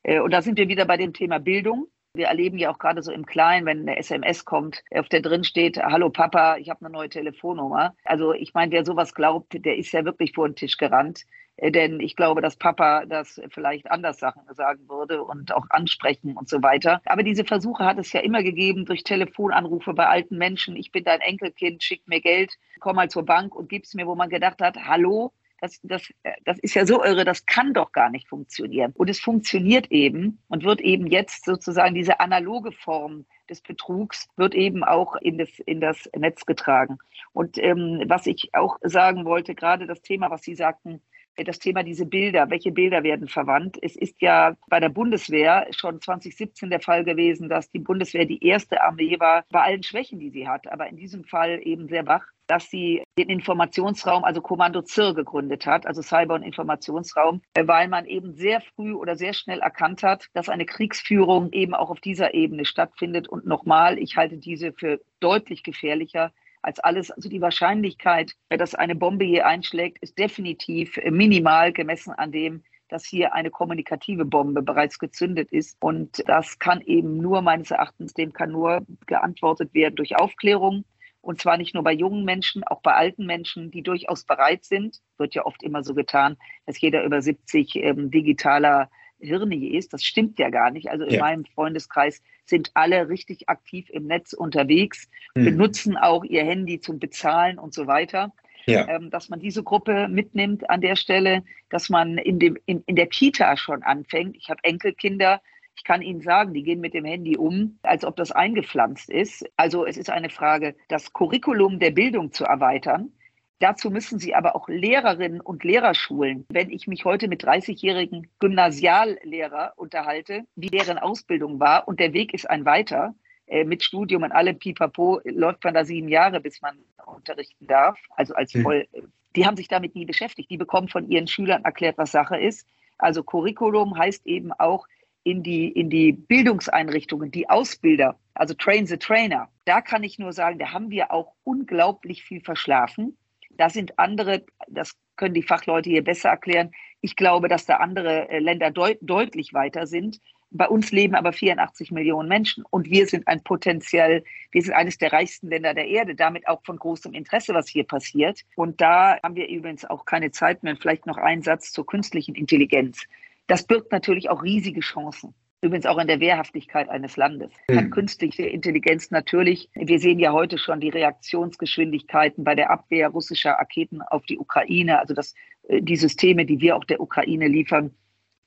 und da sind wir wieder bei dem Thema Bildung. Wir erleben ja auch gerade so im Kleinen, wenn eine SMS kommt, auf der drin steht, hallo Papa, ich habe eine neue Telefonnummer. Also ich meine, wer sowas glaubt, der ist ja wirklich vor den Tisch gerannt. Äh, denn ich glaube, dass Papa das vielleicht anders Sachen sagen würde und auch ansprechen und so weiter. Aber diese Versuche hat es ja immer gegeben durch Telefonanrufe bei alten Menschen. Ich bin dein Enkelkind, schick mir Geld, komm mal zur Bank und gib's mir, wo man gedacht hat, hallo, das, das, äh, das ist ja so irre, das kann doch gar nicht funktionieren. Und es funktioniert eben und wird eben jetzt sozusagen diese analoge Form des Betrugs wird eben auch in das, in das Netz getragen. Und ähm, was ich auch sagen wollte, gerade das Thema, was Sie sagten, das Thema diese Bilder, welche Bilder werden verwandt. Es ist ja bei der Bundeswehr schon 2017 der Fall gewesen, dass die Bundeswehr die erste Armee war, bei allen Schwächen, die sie hat, aber in diesem Fall eben sehr wach, dass sie den Informationsraum, also Kommando ZIR gegründet hat, also Cyber- und Informationsraum, weil man eben sehr früh oder sehr schnell erkannt hat, dass eine Kriegsführung eben auch auf dieser Ebene stattfindet. Und nochmal, ich halte diese für deutlich gefährlicher als alles. Also die Wahrscheinlichkeit, dass eine Bombe hier einschlägt, ist definitiv minimal gemessen an dem, dass hier eine kommunikative Bombe bereits gezündet ist. Und das kann eben nur meines Erachtens, dem kann nur geantwortet werden durch Aufklärung. Und zwar nicht nur bei jungen Menschen, auch bei alten Menschen, die durchaus bereit sind. Wird ja oft immer so getan, dass jeder über 70 ähm, digitaler Hirni ist. Das stimmt ja gar nicht. Also in ja. meinem Freundeskreis sind alle richtig aktiv im Netz unterwegs, mhm. benutzen auch ihr Handy zum Bezahlen und so weiter. Ja. Ähm, dass man diese Gruppe mitnimmt an der Stelle, dass man in, dem, in, in der Kita schon anfängt. Ich habe Enkelkinder, ich kann Ihnen sagen, die gehen mit dem Handy um, als ob das eingepflanzt ist. Also es ist eine Frage, das Curriculum der Bildung zu erweitern. Dazu müssen Sie aber auch Lehrerinnen und Lehrer schulen. Wenn ich mich heute mit 30-jährigen Gymnasiallehrer unterhalte, wie deren Ausbildung war und der Weg ist ein weiter, äh, mit Studium und allem Pipapo läuft man da sieben Jahre, bis man unterrichten darf, also als hm. voll. Die haben sich damit nie beschäftigt. Die bekommen von ihren Schülern erklärt, was Sache ist. Also Curriculum heißt eben auch in die, in die Bildungseinrichtungen, die Ausbilder, also Train the Trainer. Da kann ich nur sagen, da haben wir auch unglaublich viel verschlafen. Da sind andere, das können die Fachleute hier besser erklären. Ich glaube, dass da andere äh, Länder deut deutlich weiter sind. Bei uns leben aber 84 Millionen Menschen und wir sind ein potenziell, wir sind eines der reichsten Länder der Erde, damit auch von großem Interesse, was hier passiert. Und da haben wir übrigens auch keine Zeit mehr. Vielleicht noch ein Satz zur künstlichen Intelligenz. Das birgt natürlich auch riesige Chancen. Übrigens auch in der Wehrhaftigkeit eines Landes. Mhm. Hat künstliche Intelligenz natürlich. Wir sehen ja heute schon die Reaktionsgeschwindigkeiten bei der Abwehr russischer Raketen auf die Ukraine. Also das, äh, die Systeme, die wir auch der Ukraine liefern,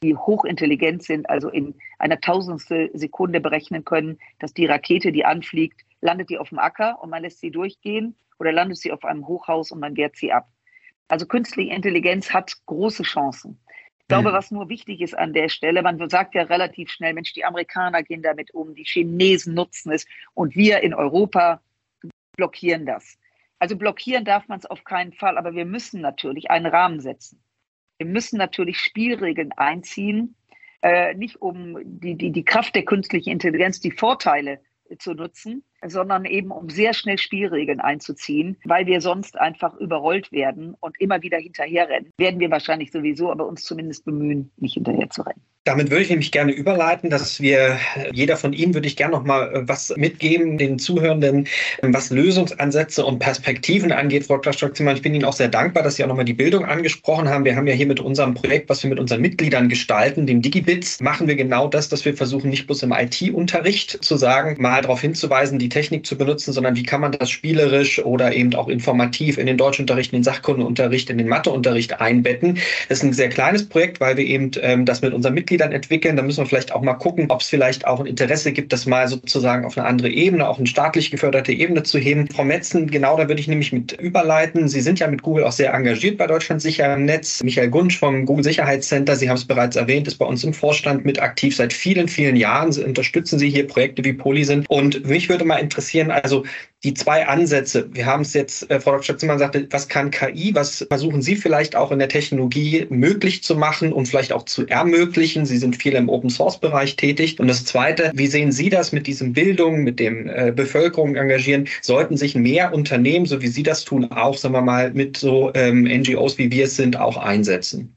die hochintelligent sind, also in einer tausendstel Sekunde berechnen können, dass die Rakete, die anfliegt, landet die auf dem Acker und man lässt sie durchgehen oder landet sie auf einem Hochhaus und man wehrt sie ab. Also künstliche Intelligenz hat große Chancen glaube, mhm. was nur wichtig ist an der Stelle, man sagt ja relativ schnell, Mensch, die Amerikaner gehen damit um, die Chinesen nutzen es und wir in Europa blockieren das. Also blockieren darf man es auf keinen Fall, aber wir müssen natürlich einen Rahmen setzen. Wir müssen natürlich Spielregeln einziehen, äh, nicht um die, die, die Kraft der künstlichen Intelligenz, die Vorteile zu nutzen, sondern eben um sehr schnell Spielregeln einzuziehen, weil wir sonst einfach überrollt werden und immer wieder hinterherrennen. Werden wir wahrscheinlich sowieso, aber uns zumindest bemühen, nicht hinterher zu rennen. Damit würde ich nämlich gerne überleiten, dass wir, jeder von Ihnen würde ich gerne noch mal äh, was mitgeben, den Zuhörenden, was Lösungsansätze und Perspektiven angeht, Frau Klastock-Zimmer. Ich bin Ihnen auch sehr dankbar, dass Sie auch noch mal die Bildung angesprochen haben. Wir haben ja hier mit unserem Projekt, was wir mit unseren Mitgliedern gestalten, dem Digibits, machen wir genau das, dass wir versuchen, nicht bloß im IT-Unterricht zu sagen, mal darauf hinzuweisen, die Technik zu benutzen, sondern wie kann man das spielerisch oder eben auch informativ in den Deutschunterricht, in den Sachkundeunterricht, in den Matheunterricht einbetten. Das ist ein sehr kleines Projekt, weil wir eben ähm, das mit unseren Mitgliedern entwickeln. Da müssen wir vielleicht auch mal gucken, ob es vielleicht auch ein Interesse gibt, das mal sozusagen auf eine andere Ebene, auch eine staatlich geförderte Ebene zu heben. Frau Metzen, genau da würde ich nämlich mit überleiten. Sie sind ja mit Google auch sehr engagiert bei Deutschland sicher im Netz. Michael Gunsch vom Google Sicherheitscenter, Sie haben es bereits erwähnt, ist bei uns im Vorstand mit aktiv seit vielen, vielen Jahren. Sie unterstützen Sie hier Projekte wie Polysin. Und mich würde mal interessieren, also die zwei Ansätze. Wir haben es jetzt, äh, Frau Dr. Zimmer sagte, was kann KI? Was versuchen Sie vielleicht auch in der Technologie möglich zu machen und vielleicht auch zu ermöglichen? Sie sind viel im Open Source Bereich tätig. Und das Zweite, wie sehen Sie das mit diesem Bildung, mit dem äh, Bevölkerung engagieren? Sollten sich mehr Unternehmen, so wie Sie das tun, auch, sagen wir mal, mit so ähm, NGOs wie wir es sind, auch einsetzen?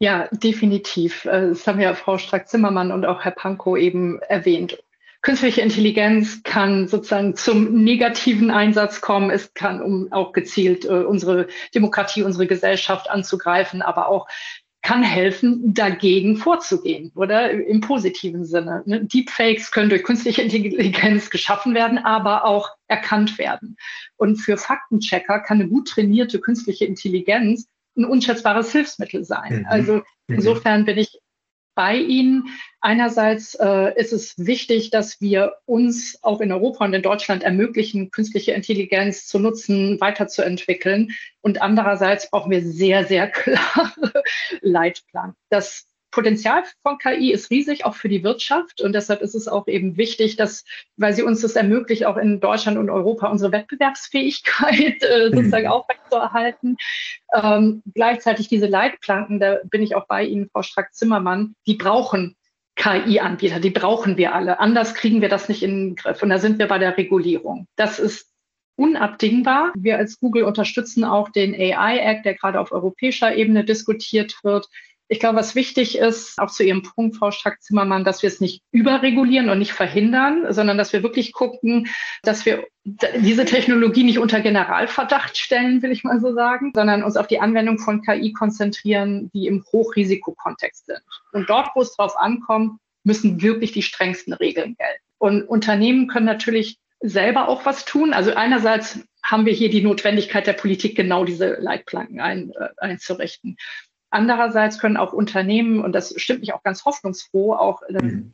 Ja, definitiv. Äh, das haben ja Frau Strack-Zimmermann und auch Herr Pankow eben erwähnt künstliche Intelligenz kann sozusagen zum negativen Einsatz kommen. Es kann, um auch gezielt äh, unsere Demokratie, unsere Gesellschaft anzugreifen, aber auch kann helfen, dagegen vorzugehen oder im positiven Sinne. Ne? Deepfakes können durch künstliche Intelligenz geschaffen werden, aber auch erkannt werden. Und für Faktenchecker kann eine gut trainierte künstliche Intelligenz ein unschätzbares Hilfsmittel sein. Mhm. Also mhm. insofern bin ich bei Ihnen. Einerseits äh, ist es wichtig, dass wir uns auch in Europa und in Deutschland ermöglichen, künstliche Intelligenz zu nutzen, weiterzuentwickeln. Und andererseits brauchen wir sehr, sehr klare Leitplan. Das Potenzial von KI ist riesig, auch für die Wirtschaft. Und deshalb ist es auch eben wichtig, dass, weil sie uns das ermöglicht, auch in Deutschland und Europa unsere Wettbewerbsfähigkeit äh, sozusagen mhm. aufrechtzuerhalten. Ähm, gleichzeitig diese Leitplanken, da bin ich auch bei Ihnen, Frau Strack-Zimmermann, die brauchen KI-Anbieter, die brauchen wir alle. Anders kriegen wir das nicht in den Griff. Und da sind wir bei der Regulierung. Das ist unabdingbar. Wir als Google unterstützen auch den AI Act, der gerade auf europäischer Ebene diskutiert wird. Ich glaube, was wichtig ist, auch zu Ihrem Punkt, Frau Strack-Zimmermann, dass wir es nicht überregulieren und nicht verhindern, sondern dass wir wirklich gucken, dass wir diese Technologie nicht unter Generalverdacht stellen, will ich mal so sagen, sondern uns auf die Anwendung von KI konzentrieren, die im Hochrisikokontext sind. Und dort, wo es drauf ankommt, müssen wirklich die strengsten Regeln gelten. Und Unternehmen können natürlich selber auch was tun. Also einerseits haben wir hier die Notwendigkeit der Politik, genau diese Leitplanken ein, äh, einzurichten. Andererseits können auch Unternehmen, und das stimmt mich auch ganz hoffnungsfroh, auch äh, mhm.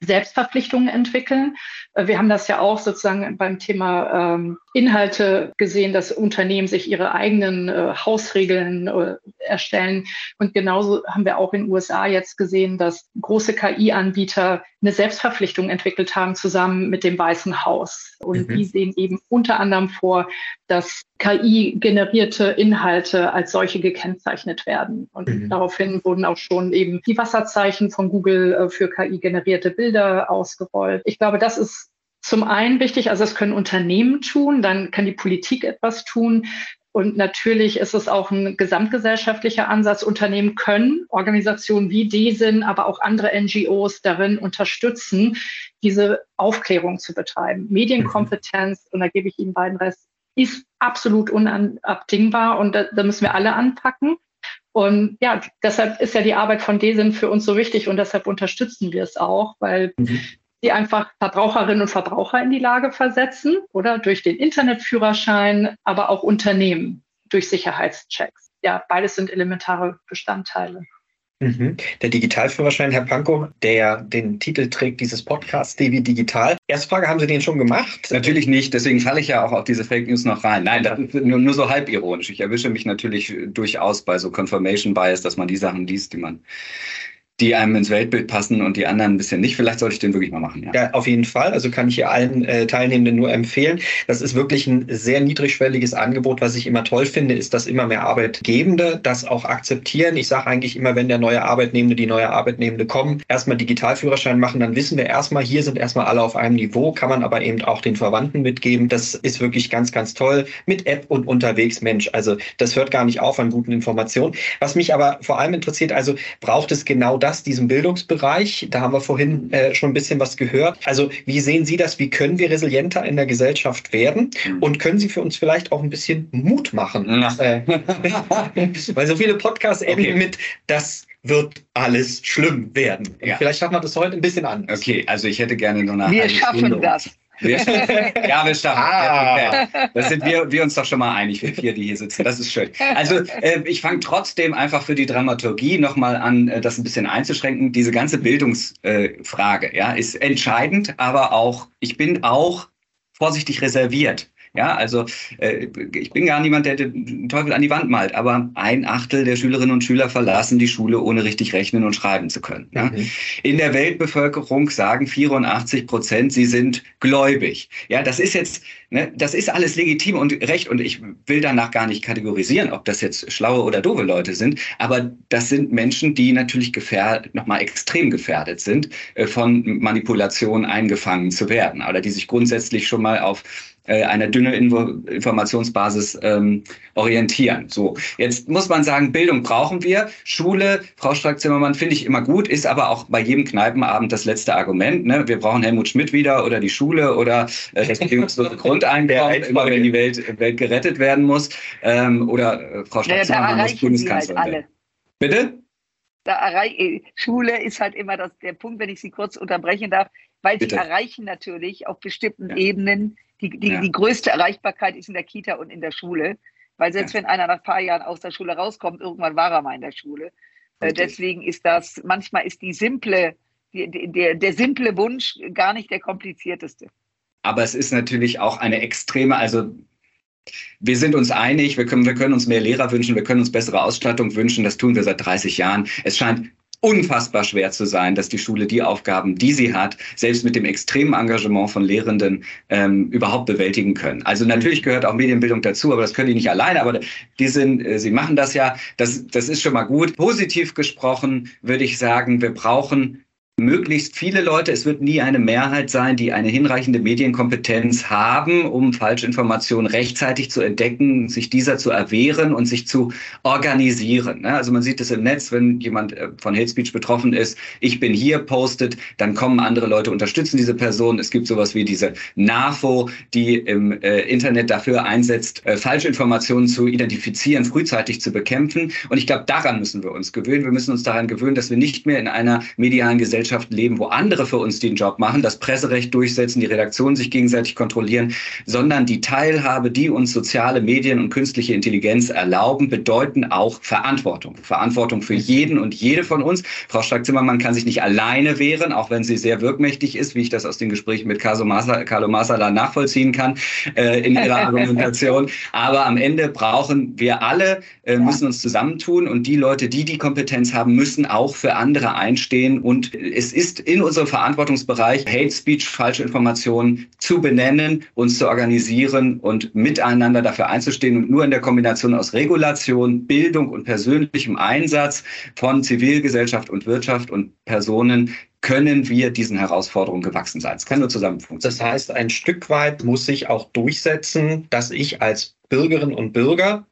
Selbstverpflichtungen entwickeln. Äh, wir haben das ja auch sozusagen beim Thema ähm, Inhalte gesehen, dass Unternehmen sich ihre eigenen äh, Hausregeln äh, erstellen. Und genauso haben wir auch in den USA jetzt gesehen, dass große KI-Anbieter eine Selbstverpflichtung entwickelt haben zusammen mit dem Weißen Haus. Und mhm. die sehen eben unter anderem vor, dass KI-generierte Inhalte als solche gekennzeichnet werden. Und mhm. daraufhin wurden auch schon eben die Wasserzeichen von Google äh, für KI-generierte Bilder ausgerollt. Ich glaube, das ist zum einen wichtig, also das können Unternehmen tun, dann kann die Politik etwas tun. Und natürlich ist es auch ein gesamtgesellschaftlicher Ansatz. Unternehmen können Organisationen wie DESIN, aber auch andere NGOs darin unterstützen, diese Aufklärung zu betreiben. Medienkompetenz, und da gebe ich Ihnen beiden Rest, ist absolut unabdingbar und da, da müssen wir alle anpacken. Und ja, deshalb ist ja die Arbeit von DESIN für uns so wichtig und deshalb unterstützen wir es auch, weil mhm. sie einfach Verbraucherinnen und Verbraucher in die Lage versetzen oder durch den Internetführerschein, aber auch Unternehmen durch Sicherheitschecks. Ja, beides sind elementare Bestandteile. Mhm. Der Digitalführerschein, Herr Pankow, der den Titel trägt dieses Podcasts DW Digital. Erste Frage, haben Sie den schon gemacht? Natürlich nicht, deswegen falle ich ja auch auf diese Fake News noch rein. Nein, das ist nur, nur so halbironisch. Ich erwische mich natürlich durchaus bei so Confirmation Bias, dass man die Sachen liest, die man die einem ins Weltbild passen und die anderen ein bisschen nicht. Vielleicht sollte ich den wirklich mal machen. Ja, ja auf jeden Fall. Also kann ich hier allen äh, Teilnehmenden nur empfehlen. Das ist wirklich ein sehr niedrigschwelliges Angebot. Was ich immer toll finde, ist, dass immer mehr Arbeitgebende das auch akzeptieren. Ich sage eigentlich immer, wenn der neue Arbeitnehmende, die neue Arbeitnehmende kommen, erstmal Digitalführerschein machen, dann wissen wir erstmal, hier sind erstmal alle auf einem Niveau, kann man aber eben auch den Verwandten mitgeben. Das ist wirklich ganz, ganz toll. Mit App und unterwegs, Mensch. Also das hört gar nicht auf an guten Informationen. Was mich aber vor allem interessiert, also braucht es genau das, diesen Bildungsbereich. Da haben wir vorhin äh, schon ein bisschen was gehört. Also wie sehen Sie das? Wie können wir resilienter in der Gesellschaft werden? Mhm. Und können Sie für uns vielleicht auch ein bisschen Mut machen? Äh, weil so viele Podcasts enden okay. mit, das wird alles schlimm werden. Ja. Vielleicht schaffen wir das heute ein bisschen an. Okay, also ich hätte gerne nur nach Wir schaffen Stunde das. Wir, ja, wir schaffen. Ah. Das sind wir, wir uns doch schon mal einig, wir vier, die hier sitzen. Das ist schön. Also äh, ich fange trotzdem einfach für die Dramaturgie nochmal an, äh, das ein bisschen einzuschränken. Diese ganze Bildungsfrage äh, ja, ist entscheidend, aber auch, ich bin auch vorsichtig reserviert. Ja, also äh, ich bin gar niemand, der den Teufel an die Wand malt, aber ein Achtel der Schülerinnen und Schüler verlassen die Schule, ohne richtig rechnen und schreiben zu können. Ja? Mhm. In der Weltbevölkerung sagen 84 Prozent, sie sind gläubig. Ja, das ist jetzt, ne, das ist alles legitim und recht und ich will danach gar nicht kategorisieren, ob das jetzt schlaue oder doofe Leute sind, aber das sind Menschen, die natürlich gefährdet, nochmal extrem gefährdet sind, äh, von Manipulation eingefangen zu werden oder die sich grundsätzlich schon mal auf einer dünne Informationsbasis ähm, orientieren. So, jetzt muss man sagen, Bildung brauchen wir. Schule, Frau Strack-Zimmermann, finde ich immer gut, ist aber auch bei jedem Kneipenabend das letzte Argument. Ne? Wir brauchen Helmut Schmidt wieder oder die Schule oder äh, das bedingungslose Grundeinkommen, immer wenn die Welt, Welt gerettet werden muss. Ähm, oder äh, Frau Strack-Zimmermann muss Bundeskanzlerin halt werden. Bitte? Da äh, Schule ist halt immer das, der Punkt, wenn ich Sie kurz unterbrechen darf, weil Bitte. sie erreichen natürlich auf bestimmten ja. Ebenen die, die, ja. die größte Erreichbarkeit ist in der Kita und in der Schule. Weil selbst ja. wenn einer nach ein paar Jahren aus der Schule rauskommt, irgendwann war er mal in der Schule. Äh, deswegen ist das, manchmal ist die simple, die, der, der simple Wunsch gar nicht der komplizierteste. Aber es ist natürlich auch eine extreme, also wir sind uns einig, wir können, wir können uns mehr Lehrer wünschen, wir können uns bessere Ausstattung wünschen, das tun wir seit 30 Jahren. Es scheint unfassbar schwer zu sein, dass die Schule die Aufgaben, die sie hat, selbst mit dem extremen Engagement von Lehrenden ähm, überhaupt bewältigen können. Also natürlich gehört auch Medienbildung dazu, aber das können die nicht alleine. Aber die sind, äh, sie machen das ja. Das, das ist schon mal gut. Positiv gesprochen würde ich sagen, wir brauchen möglichst viele Leute, es wird nie eine Mehrheit sein, die eine hinreichende Medienkompetenz haben, um Falschinformationen rechtzeitig zu entdecken, sich dieser zu erwehren und sich zu organisieren. Also man sieht es im Netz, wenn jemand äh, von Hate Speech betroffen ist, ich bin hier postet, dann kommen andere Leute, unterstützen diese Person. Es gibt sowas wie diese NAFO, die im äh, Internet dafür einsetzt, äh, Falschinformationen zu identifizieren, frühzeitig zu bekämpfen. Und ich glaube, daran müssen wir uns gewöhnen. Wir müssen uns daran gewöhnen, dass wir nicht mehr in einer medialen Gesellschaft Gesellschaft leben, wo andere für uns den Job machen, das Presserecht durchsetzen, die Redaktionen sich gegenseitig kontrollieren, sondern die Teilhabe, die uns soziale Medien und künstliche Intelligenz erlauben, bedeuten auch Verantwortung. Verantwortung für jeden und jede von uns. Frau Stark-Zimmermann kann sich nicht alleine wehren, auch wenn sie sehr wirkmächtig ist, wie ich das aus den Gesprächen mit Carlo Masala nachvollziehen kann äh, in ihrer Argumentation. Aber am Ende brauchen wir alle, äh, müssen uns zusammentun und die Leute, die die Kompetenz haben, müssen auch für andere einstehen und es ist in unserem Verantwortungsbereich, Hate Speech, falsche Informationen zu benennen, uns zu organisieren und miteinander dafür einzustehen. Und nur in der Kombination aus Regulation, Bildung und persönlichem Einsatz von Zivilgesellschaft und Wirtschaft und Personen können wir diesen Herausforderungen gewachsen sein. Es kann nur zusammen funktionieren. Das heißt, ein Stück weit muss sich auch durchsetzen, dass ich als Bürgerin und Bürger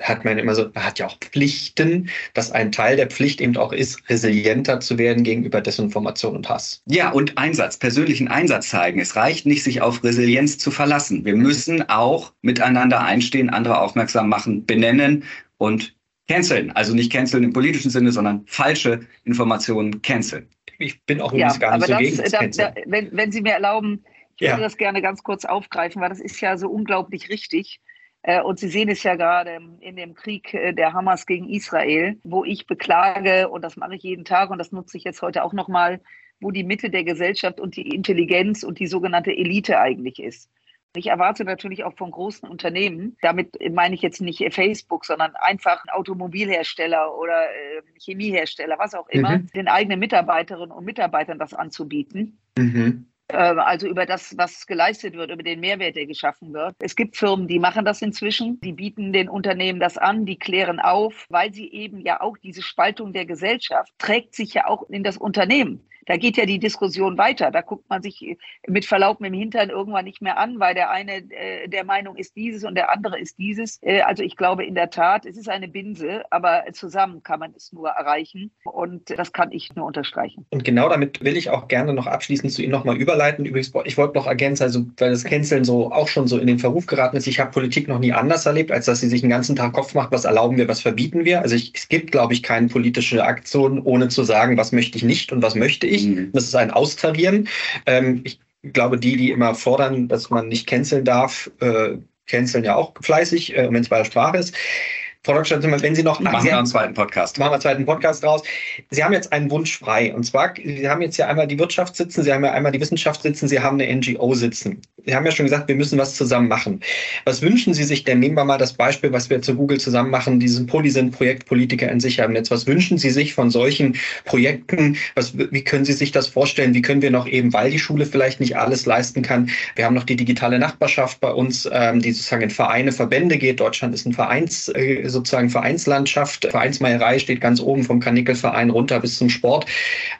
hat man immer so, man hat ja auch Pflichten, dass ein Teil der Pflicht eben auch ist, resilienter zu werden gegenüber Desinformation und Hass. Ja, und Einsatz, persönlichen Einsatz zeigen. Es reicht nicht, sich auf Resilienz zu verlassen. Wir müssen auch miteinander einstehen, andere aufmerksam machen, benennen und canceln. Also nicht canceln im politischen Sinne, sondern falsche Informationen canceln. Ich bin auch ja, gar nicht so das, gegen das da, da, wenn, wenn Sie mir erlauben, ich würde das gerne ganz kurz aufgreifen, weil das ist ja so unglaublich richtig. Äh, und Sie sehen es ja gerade in dem Krieg äh, der Hamas gegen Israel, wo ich beklage, und das mache ich jeden Tag und das nutze ich jetzt heute auch nochmal, wo die Mitte der Gesellschaft und die Intelligenz und die sogenannte Elite eigentlich ist. Ich erwarte natürlich auch von großen Unternehmen, damit meine ich jetzt nicht Facebook, sondern einfach Automobilhersteller oder äh, Chemiehersteller, was auch immer, mhm. den eigenen Mitarbeiterinnen und Mitarbeitern das anzubieten. Mhm. Ähm, also über das, was geleistet wird, über den Mehrwert, der geschaffen wird. Es gibt Firmen, die machen das inzwischen, die bieten den Unternehmen das an, die klären auf, weil sie eben ja auch diese Spaltung der Gesellschaft trägt sich ja auch in das Unternehmen. Da geht ja die Diskussion weiter. Da guckt man sich mit Verlaub mit dem Hintern irgendwann nicht mehr an, weil der eine äh, der Meinung ist dieses und der andere ist dieses. Äh, also ich glaube in der Tat, es ist eine Binse, aber zusammen kann man es nur erreichen. Und das kann ich nur unterstreichen. Und genau damit will ich auch gerne noch abschließend zu Ihnen nochmal überleiten. Übrigens, ich wollte noch ergänzen, also weil das Canceln so auch schon so in den Verruf geraten ist, ich habe Politik noch nie anders erlebt, als dass sie sich den ganzen Tag Kopf macht, was erlauben wir, was verbieten wir. Also ich, es gibt, glaube ich, keine politische Aktion, ohne zu sagen, was möchte ich nicht und was möchte ich ich. Mhm. Das ist ein Austarieren. Ähm, ich glaube, die, die immer fordern, dass man nicht canceln darf, äh, canceln ja auch fleißig, äh, wenn es bei der Sprache ist. Frau Dr. Zimmer, wenn Sie noch... Machen wir einen zweiten Podcast. Machen wir einen zweiten Podcast draus. Sie haben jetzt einen Wunsch frei. Und zwar, Sie haben jetzt ja einmal die Wirtschaft sitzen, Sie haben ja einmal die Wissenschaft sitzen, Sie haben eine NGO sitzen. Sie haben ja schon gesagt, wir müssen was zusammen machen. Was wünschen Sie sich denn? Nehmen wir mal das Beispiel, was wir zu Google zusammen machen, diesen Polysyn-Projekt Politiker in Sicherheit im Netz. Was wünschen Sie sich von solchen Projekten? Was, wie können Sie sich das vorstellen? Wie können wir noch eben, weil die Schule vielleicht nicht alles leisten kann, wir haben noch die digitale Nachbarschaft bei uns, ähm, die sozusagen in Vereine, Verbände geht. Deutschland ist ein Vereins, äh, sozusagen Vereinslandschaft. Vereinsmeierei steht ganz oben vom Kanickelverein runter bis zum Sport.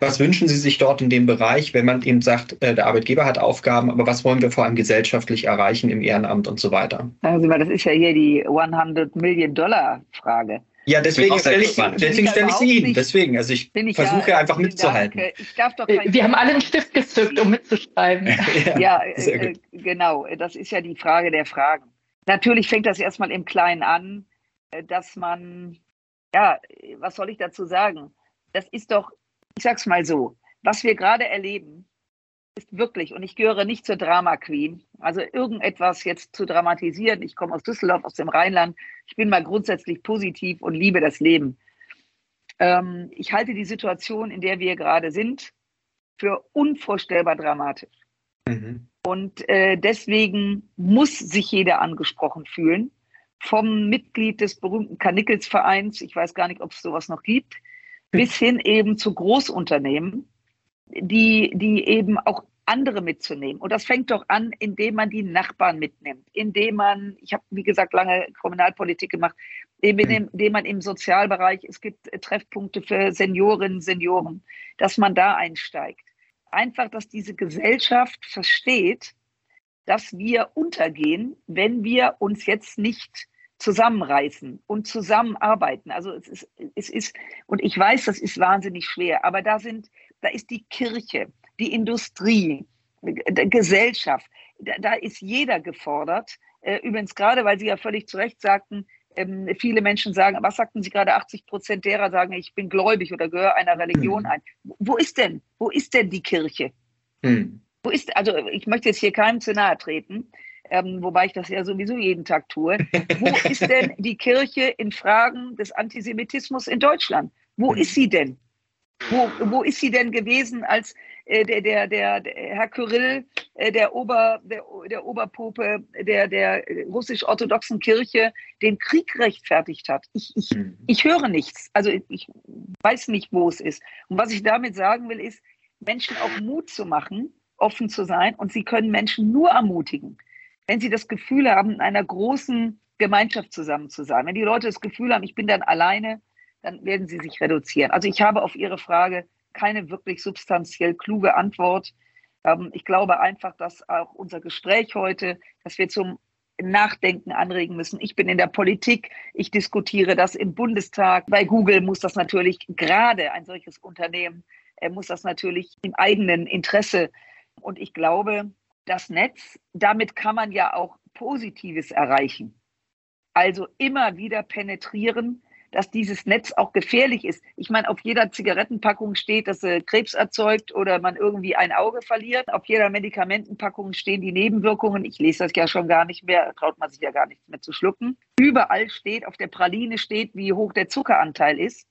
Was wünschen Sie sich dort in dem Bereich, wenn man eben sagt, äh, der Arbeitgeber hat Aufgaben, aber was wollen wir vor allem gesellschaftlich erreichen im Ehrenamt und so weiter? Also, das ist ja hier die 100 Million Dollar Frage. Ja, deswegen stelle ich, deswegen stelle ich sie Ihnen. Deswegen, also ich, ich versuche ja, einfach mitzuhalten. Wir haben alle einen Stift gezückt, um mitzuschreiben. ja, ja äh, genau. Das ist ja die Frage der Fragen. Natürlich fängt das erstmal im Kleinen an. Äh, dass man, ja, was soll ich dazu sagen? Das ist doch, ich sag's mal so, was wir gerade erleben, ist wirklich, und ich gehöre nicht zur Drama Queen, also irgendetwas jetzt zu dramatisieren. Ich komme aus Düsseldorf, aus dem Rheinland. Ich bin mal grundsätzlich positiv und liebe das Leben. Ähm, ich halte die Situation, in der wir gerade sind, für unvorstellbar dramatisch. Mhm. Und äh, deswegen muss sich jeder angesprochen fühlen vom Mitglied des berühmten Karnickelsvereins, ich weiß gar nicht, ob es sowas noch gibt, bis hin eben zu Großunternehmen, die, die eben auch andere mitzunehmen. Und das fängt doch an, indem man die Nachbarn mitnimmt, indem man, ich habe wie gesagt lange Kommunalpolitik gemacht, indem, indem man im Sozialbereich, es gibt Treffpunkte für Seniorinnen, Senioren, dass man da einsteigt. Einfach, dass diese Gesellschaft versteht, dass wir untergehen, wenn wir uns jetzt nicht zusammenreißen und zusammenarbeiten. Also es ist, es ist, und ich weiß, das ist wahnsinnig schwer, aber da sind, da ist die Kirche, die Industrie, die Gesellschaft, da, da ist jeder gefordert. Äh, übrigens gerade, weil Sie ja völlig zu Recht sagten, ähm, viele Menschen sagen, was sagten Sie gerade, 80 Prozent derer sagen, ich bin gläubig oder gehöre einer Religion hm. ein. Wo ist denn, wo ist denn die Kirche? Hm. Wo ist, also ich möchte jetzt hier keinem zu nahe treten, ähm, wobei ich das ja sowieso jeden Tag tue. Wo ist denn die Kirche in Fragen des Antisemitismus in Deutschland? Wo ist sie denn? Wo, wo ist sie denn gewesen, als äh, der, der, der, der, Herr Kyrill, äh, der, Ober, der, der Oberpope der, der russisch-orthodoxen Kirche, den Krieg rechtfertigt hat? Ich, ich, hm. ich höre nichts. Also ich weiß nicht, wo es ist. Und was ich damit sagen will, ist, Menschen auch Mut zu machen, offen zu sein. Und sie können Menschen nur ermutigen, wenn sie das Gefühl haben, in einer großen Gemeinschaft zusammen zu sein. Wenn die Leute das Gefühl haben, ich bin dann alleine, dann werden sie sich reduzieren. Also ich habe auf Ihre Frage keine wirklich substanziell kluge Antwort. Ähm, ich glaube einfach, dass auch unser Gespräch heute, dass wir zum Nachdenken anregen müssen. Ich bin in der Politik, ich diskutiere das im Bundestag. Bei Google muss das natürlich gerade ein solches Unternehmen, er muss das natürlich im eigenen Interesse. Und ich glaube, das Netz, damit kann man ja auch Positives erreichen. Also immer wieder penetrieren, dass dieses Netz auch gefährlich ist. Ich meine, auf jeder Zigarettenpackung steht, dass sie Krebs erzeugt oder man irgendwie ein Auge verliert. Auf jeder Medikamentenpackung stehen die Nebenwirkungen. Ich lese das ja schon gar nicht mehr, traut man sich ja gar nichts mehr zu schlucken. Überall steht, auf der Praline steht, wie hoch der Zuckeranteil ist.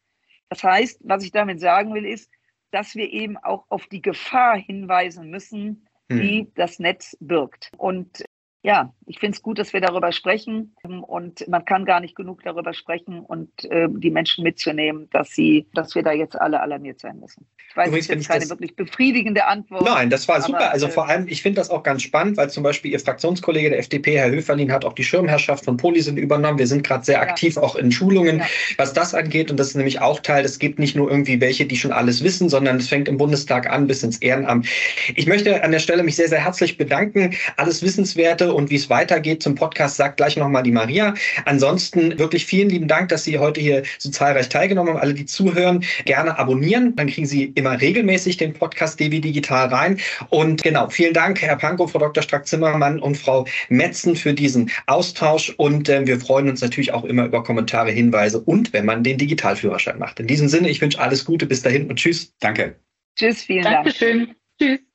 Das heißt, was ich damit sagen will, ist, dass wir eben auch auf die Gefahr hinweisen müssen, die hm. das Netz birgt. Und ja, ich finde es gut, dass wir darüber sprechen und man kann gar nicht genug darüber sprechen und äh, die Menschen mitzunehmen, dass sie, dass wir da jetzt alle alarmiert sein müssen. Ich weiß, Übrigens, das ist keine wirklich befriedigende Antwort. Nein, das war super. Aber, also vor allem, ich finde das auch ganz spannend, weil zum Beispiel Ihr Fraktionskollege der FDP, Herr Höferlin, hat auch die Schirmherrschaft von Polisyn übernommen. Wir sind gerade sehr ja. aktiv auch in Schulungen, ja. was das angeht. Und das ist nämlich auch Teil. Es gibt nicht nur irgendwie welche, die schon alles wissen, sondern es fängt im Bundestag an bis ins Ehrenamt. Ich möchte an der Stelle mich sehr, sehr herzlich bedanken. Alles Wissenswerte und wie es weitergeht zum Podcast, sagt gleich nochmal die Maria. Ansonsten wirklich vielen lieben Dank, dass Sie heute hier so zahlreich teilgenommen haben. Alle, die zuhören, gerne abonnieren. Dann kriegen Sie immer regelmäßig den Podcast DW Digital rein. Und genau, vielen Dank, Herr Pankow, Frau Dr. Strack-Zimmermann und Frau Metzen für diesen Austausch. Und äh, wir freuen uns natürlich auch immer über Kommentare, Hinweise und wenn man den Digitalführerschein macht. In diesem Sinne, ich wünsche alles Gute. Bis dahin und tschüss. Danke. Tschüss, vielen Dankeschön. Dank. Tschüss.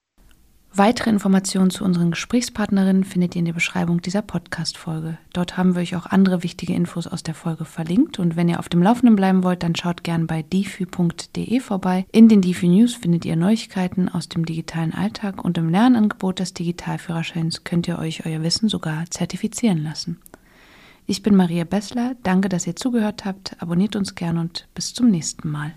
Weitere Informationen zu unseren Gesprächspartnerinnen findet ihr in der Beschreibung dieser Podcast-Folge. Dort haben wir euch auch andere wichtige Infos aus der Folge verlinkt. Und wenn ihr auf dem Laufenden bleiben wollt, dann schaut gern bei difi.de vorbei. In den Difi News findet ihr Neuigkeiten aus dem digitalen Alltag und im Lernangebot des Digitalführerscheins könnt ihr euch euer Wissen sogar zertifizieren lassen. Ich bin Maria Bessler. Danke, dass ihr zugehört habt. Abonniert uns gern und bis zum nächsten Mal.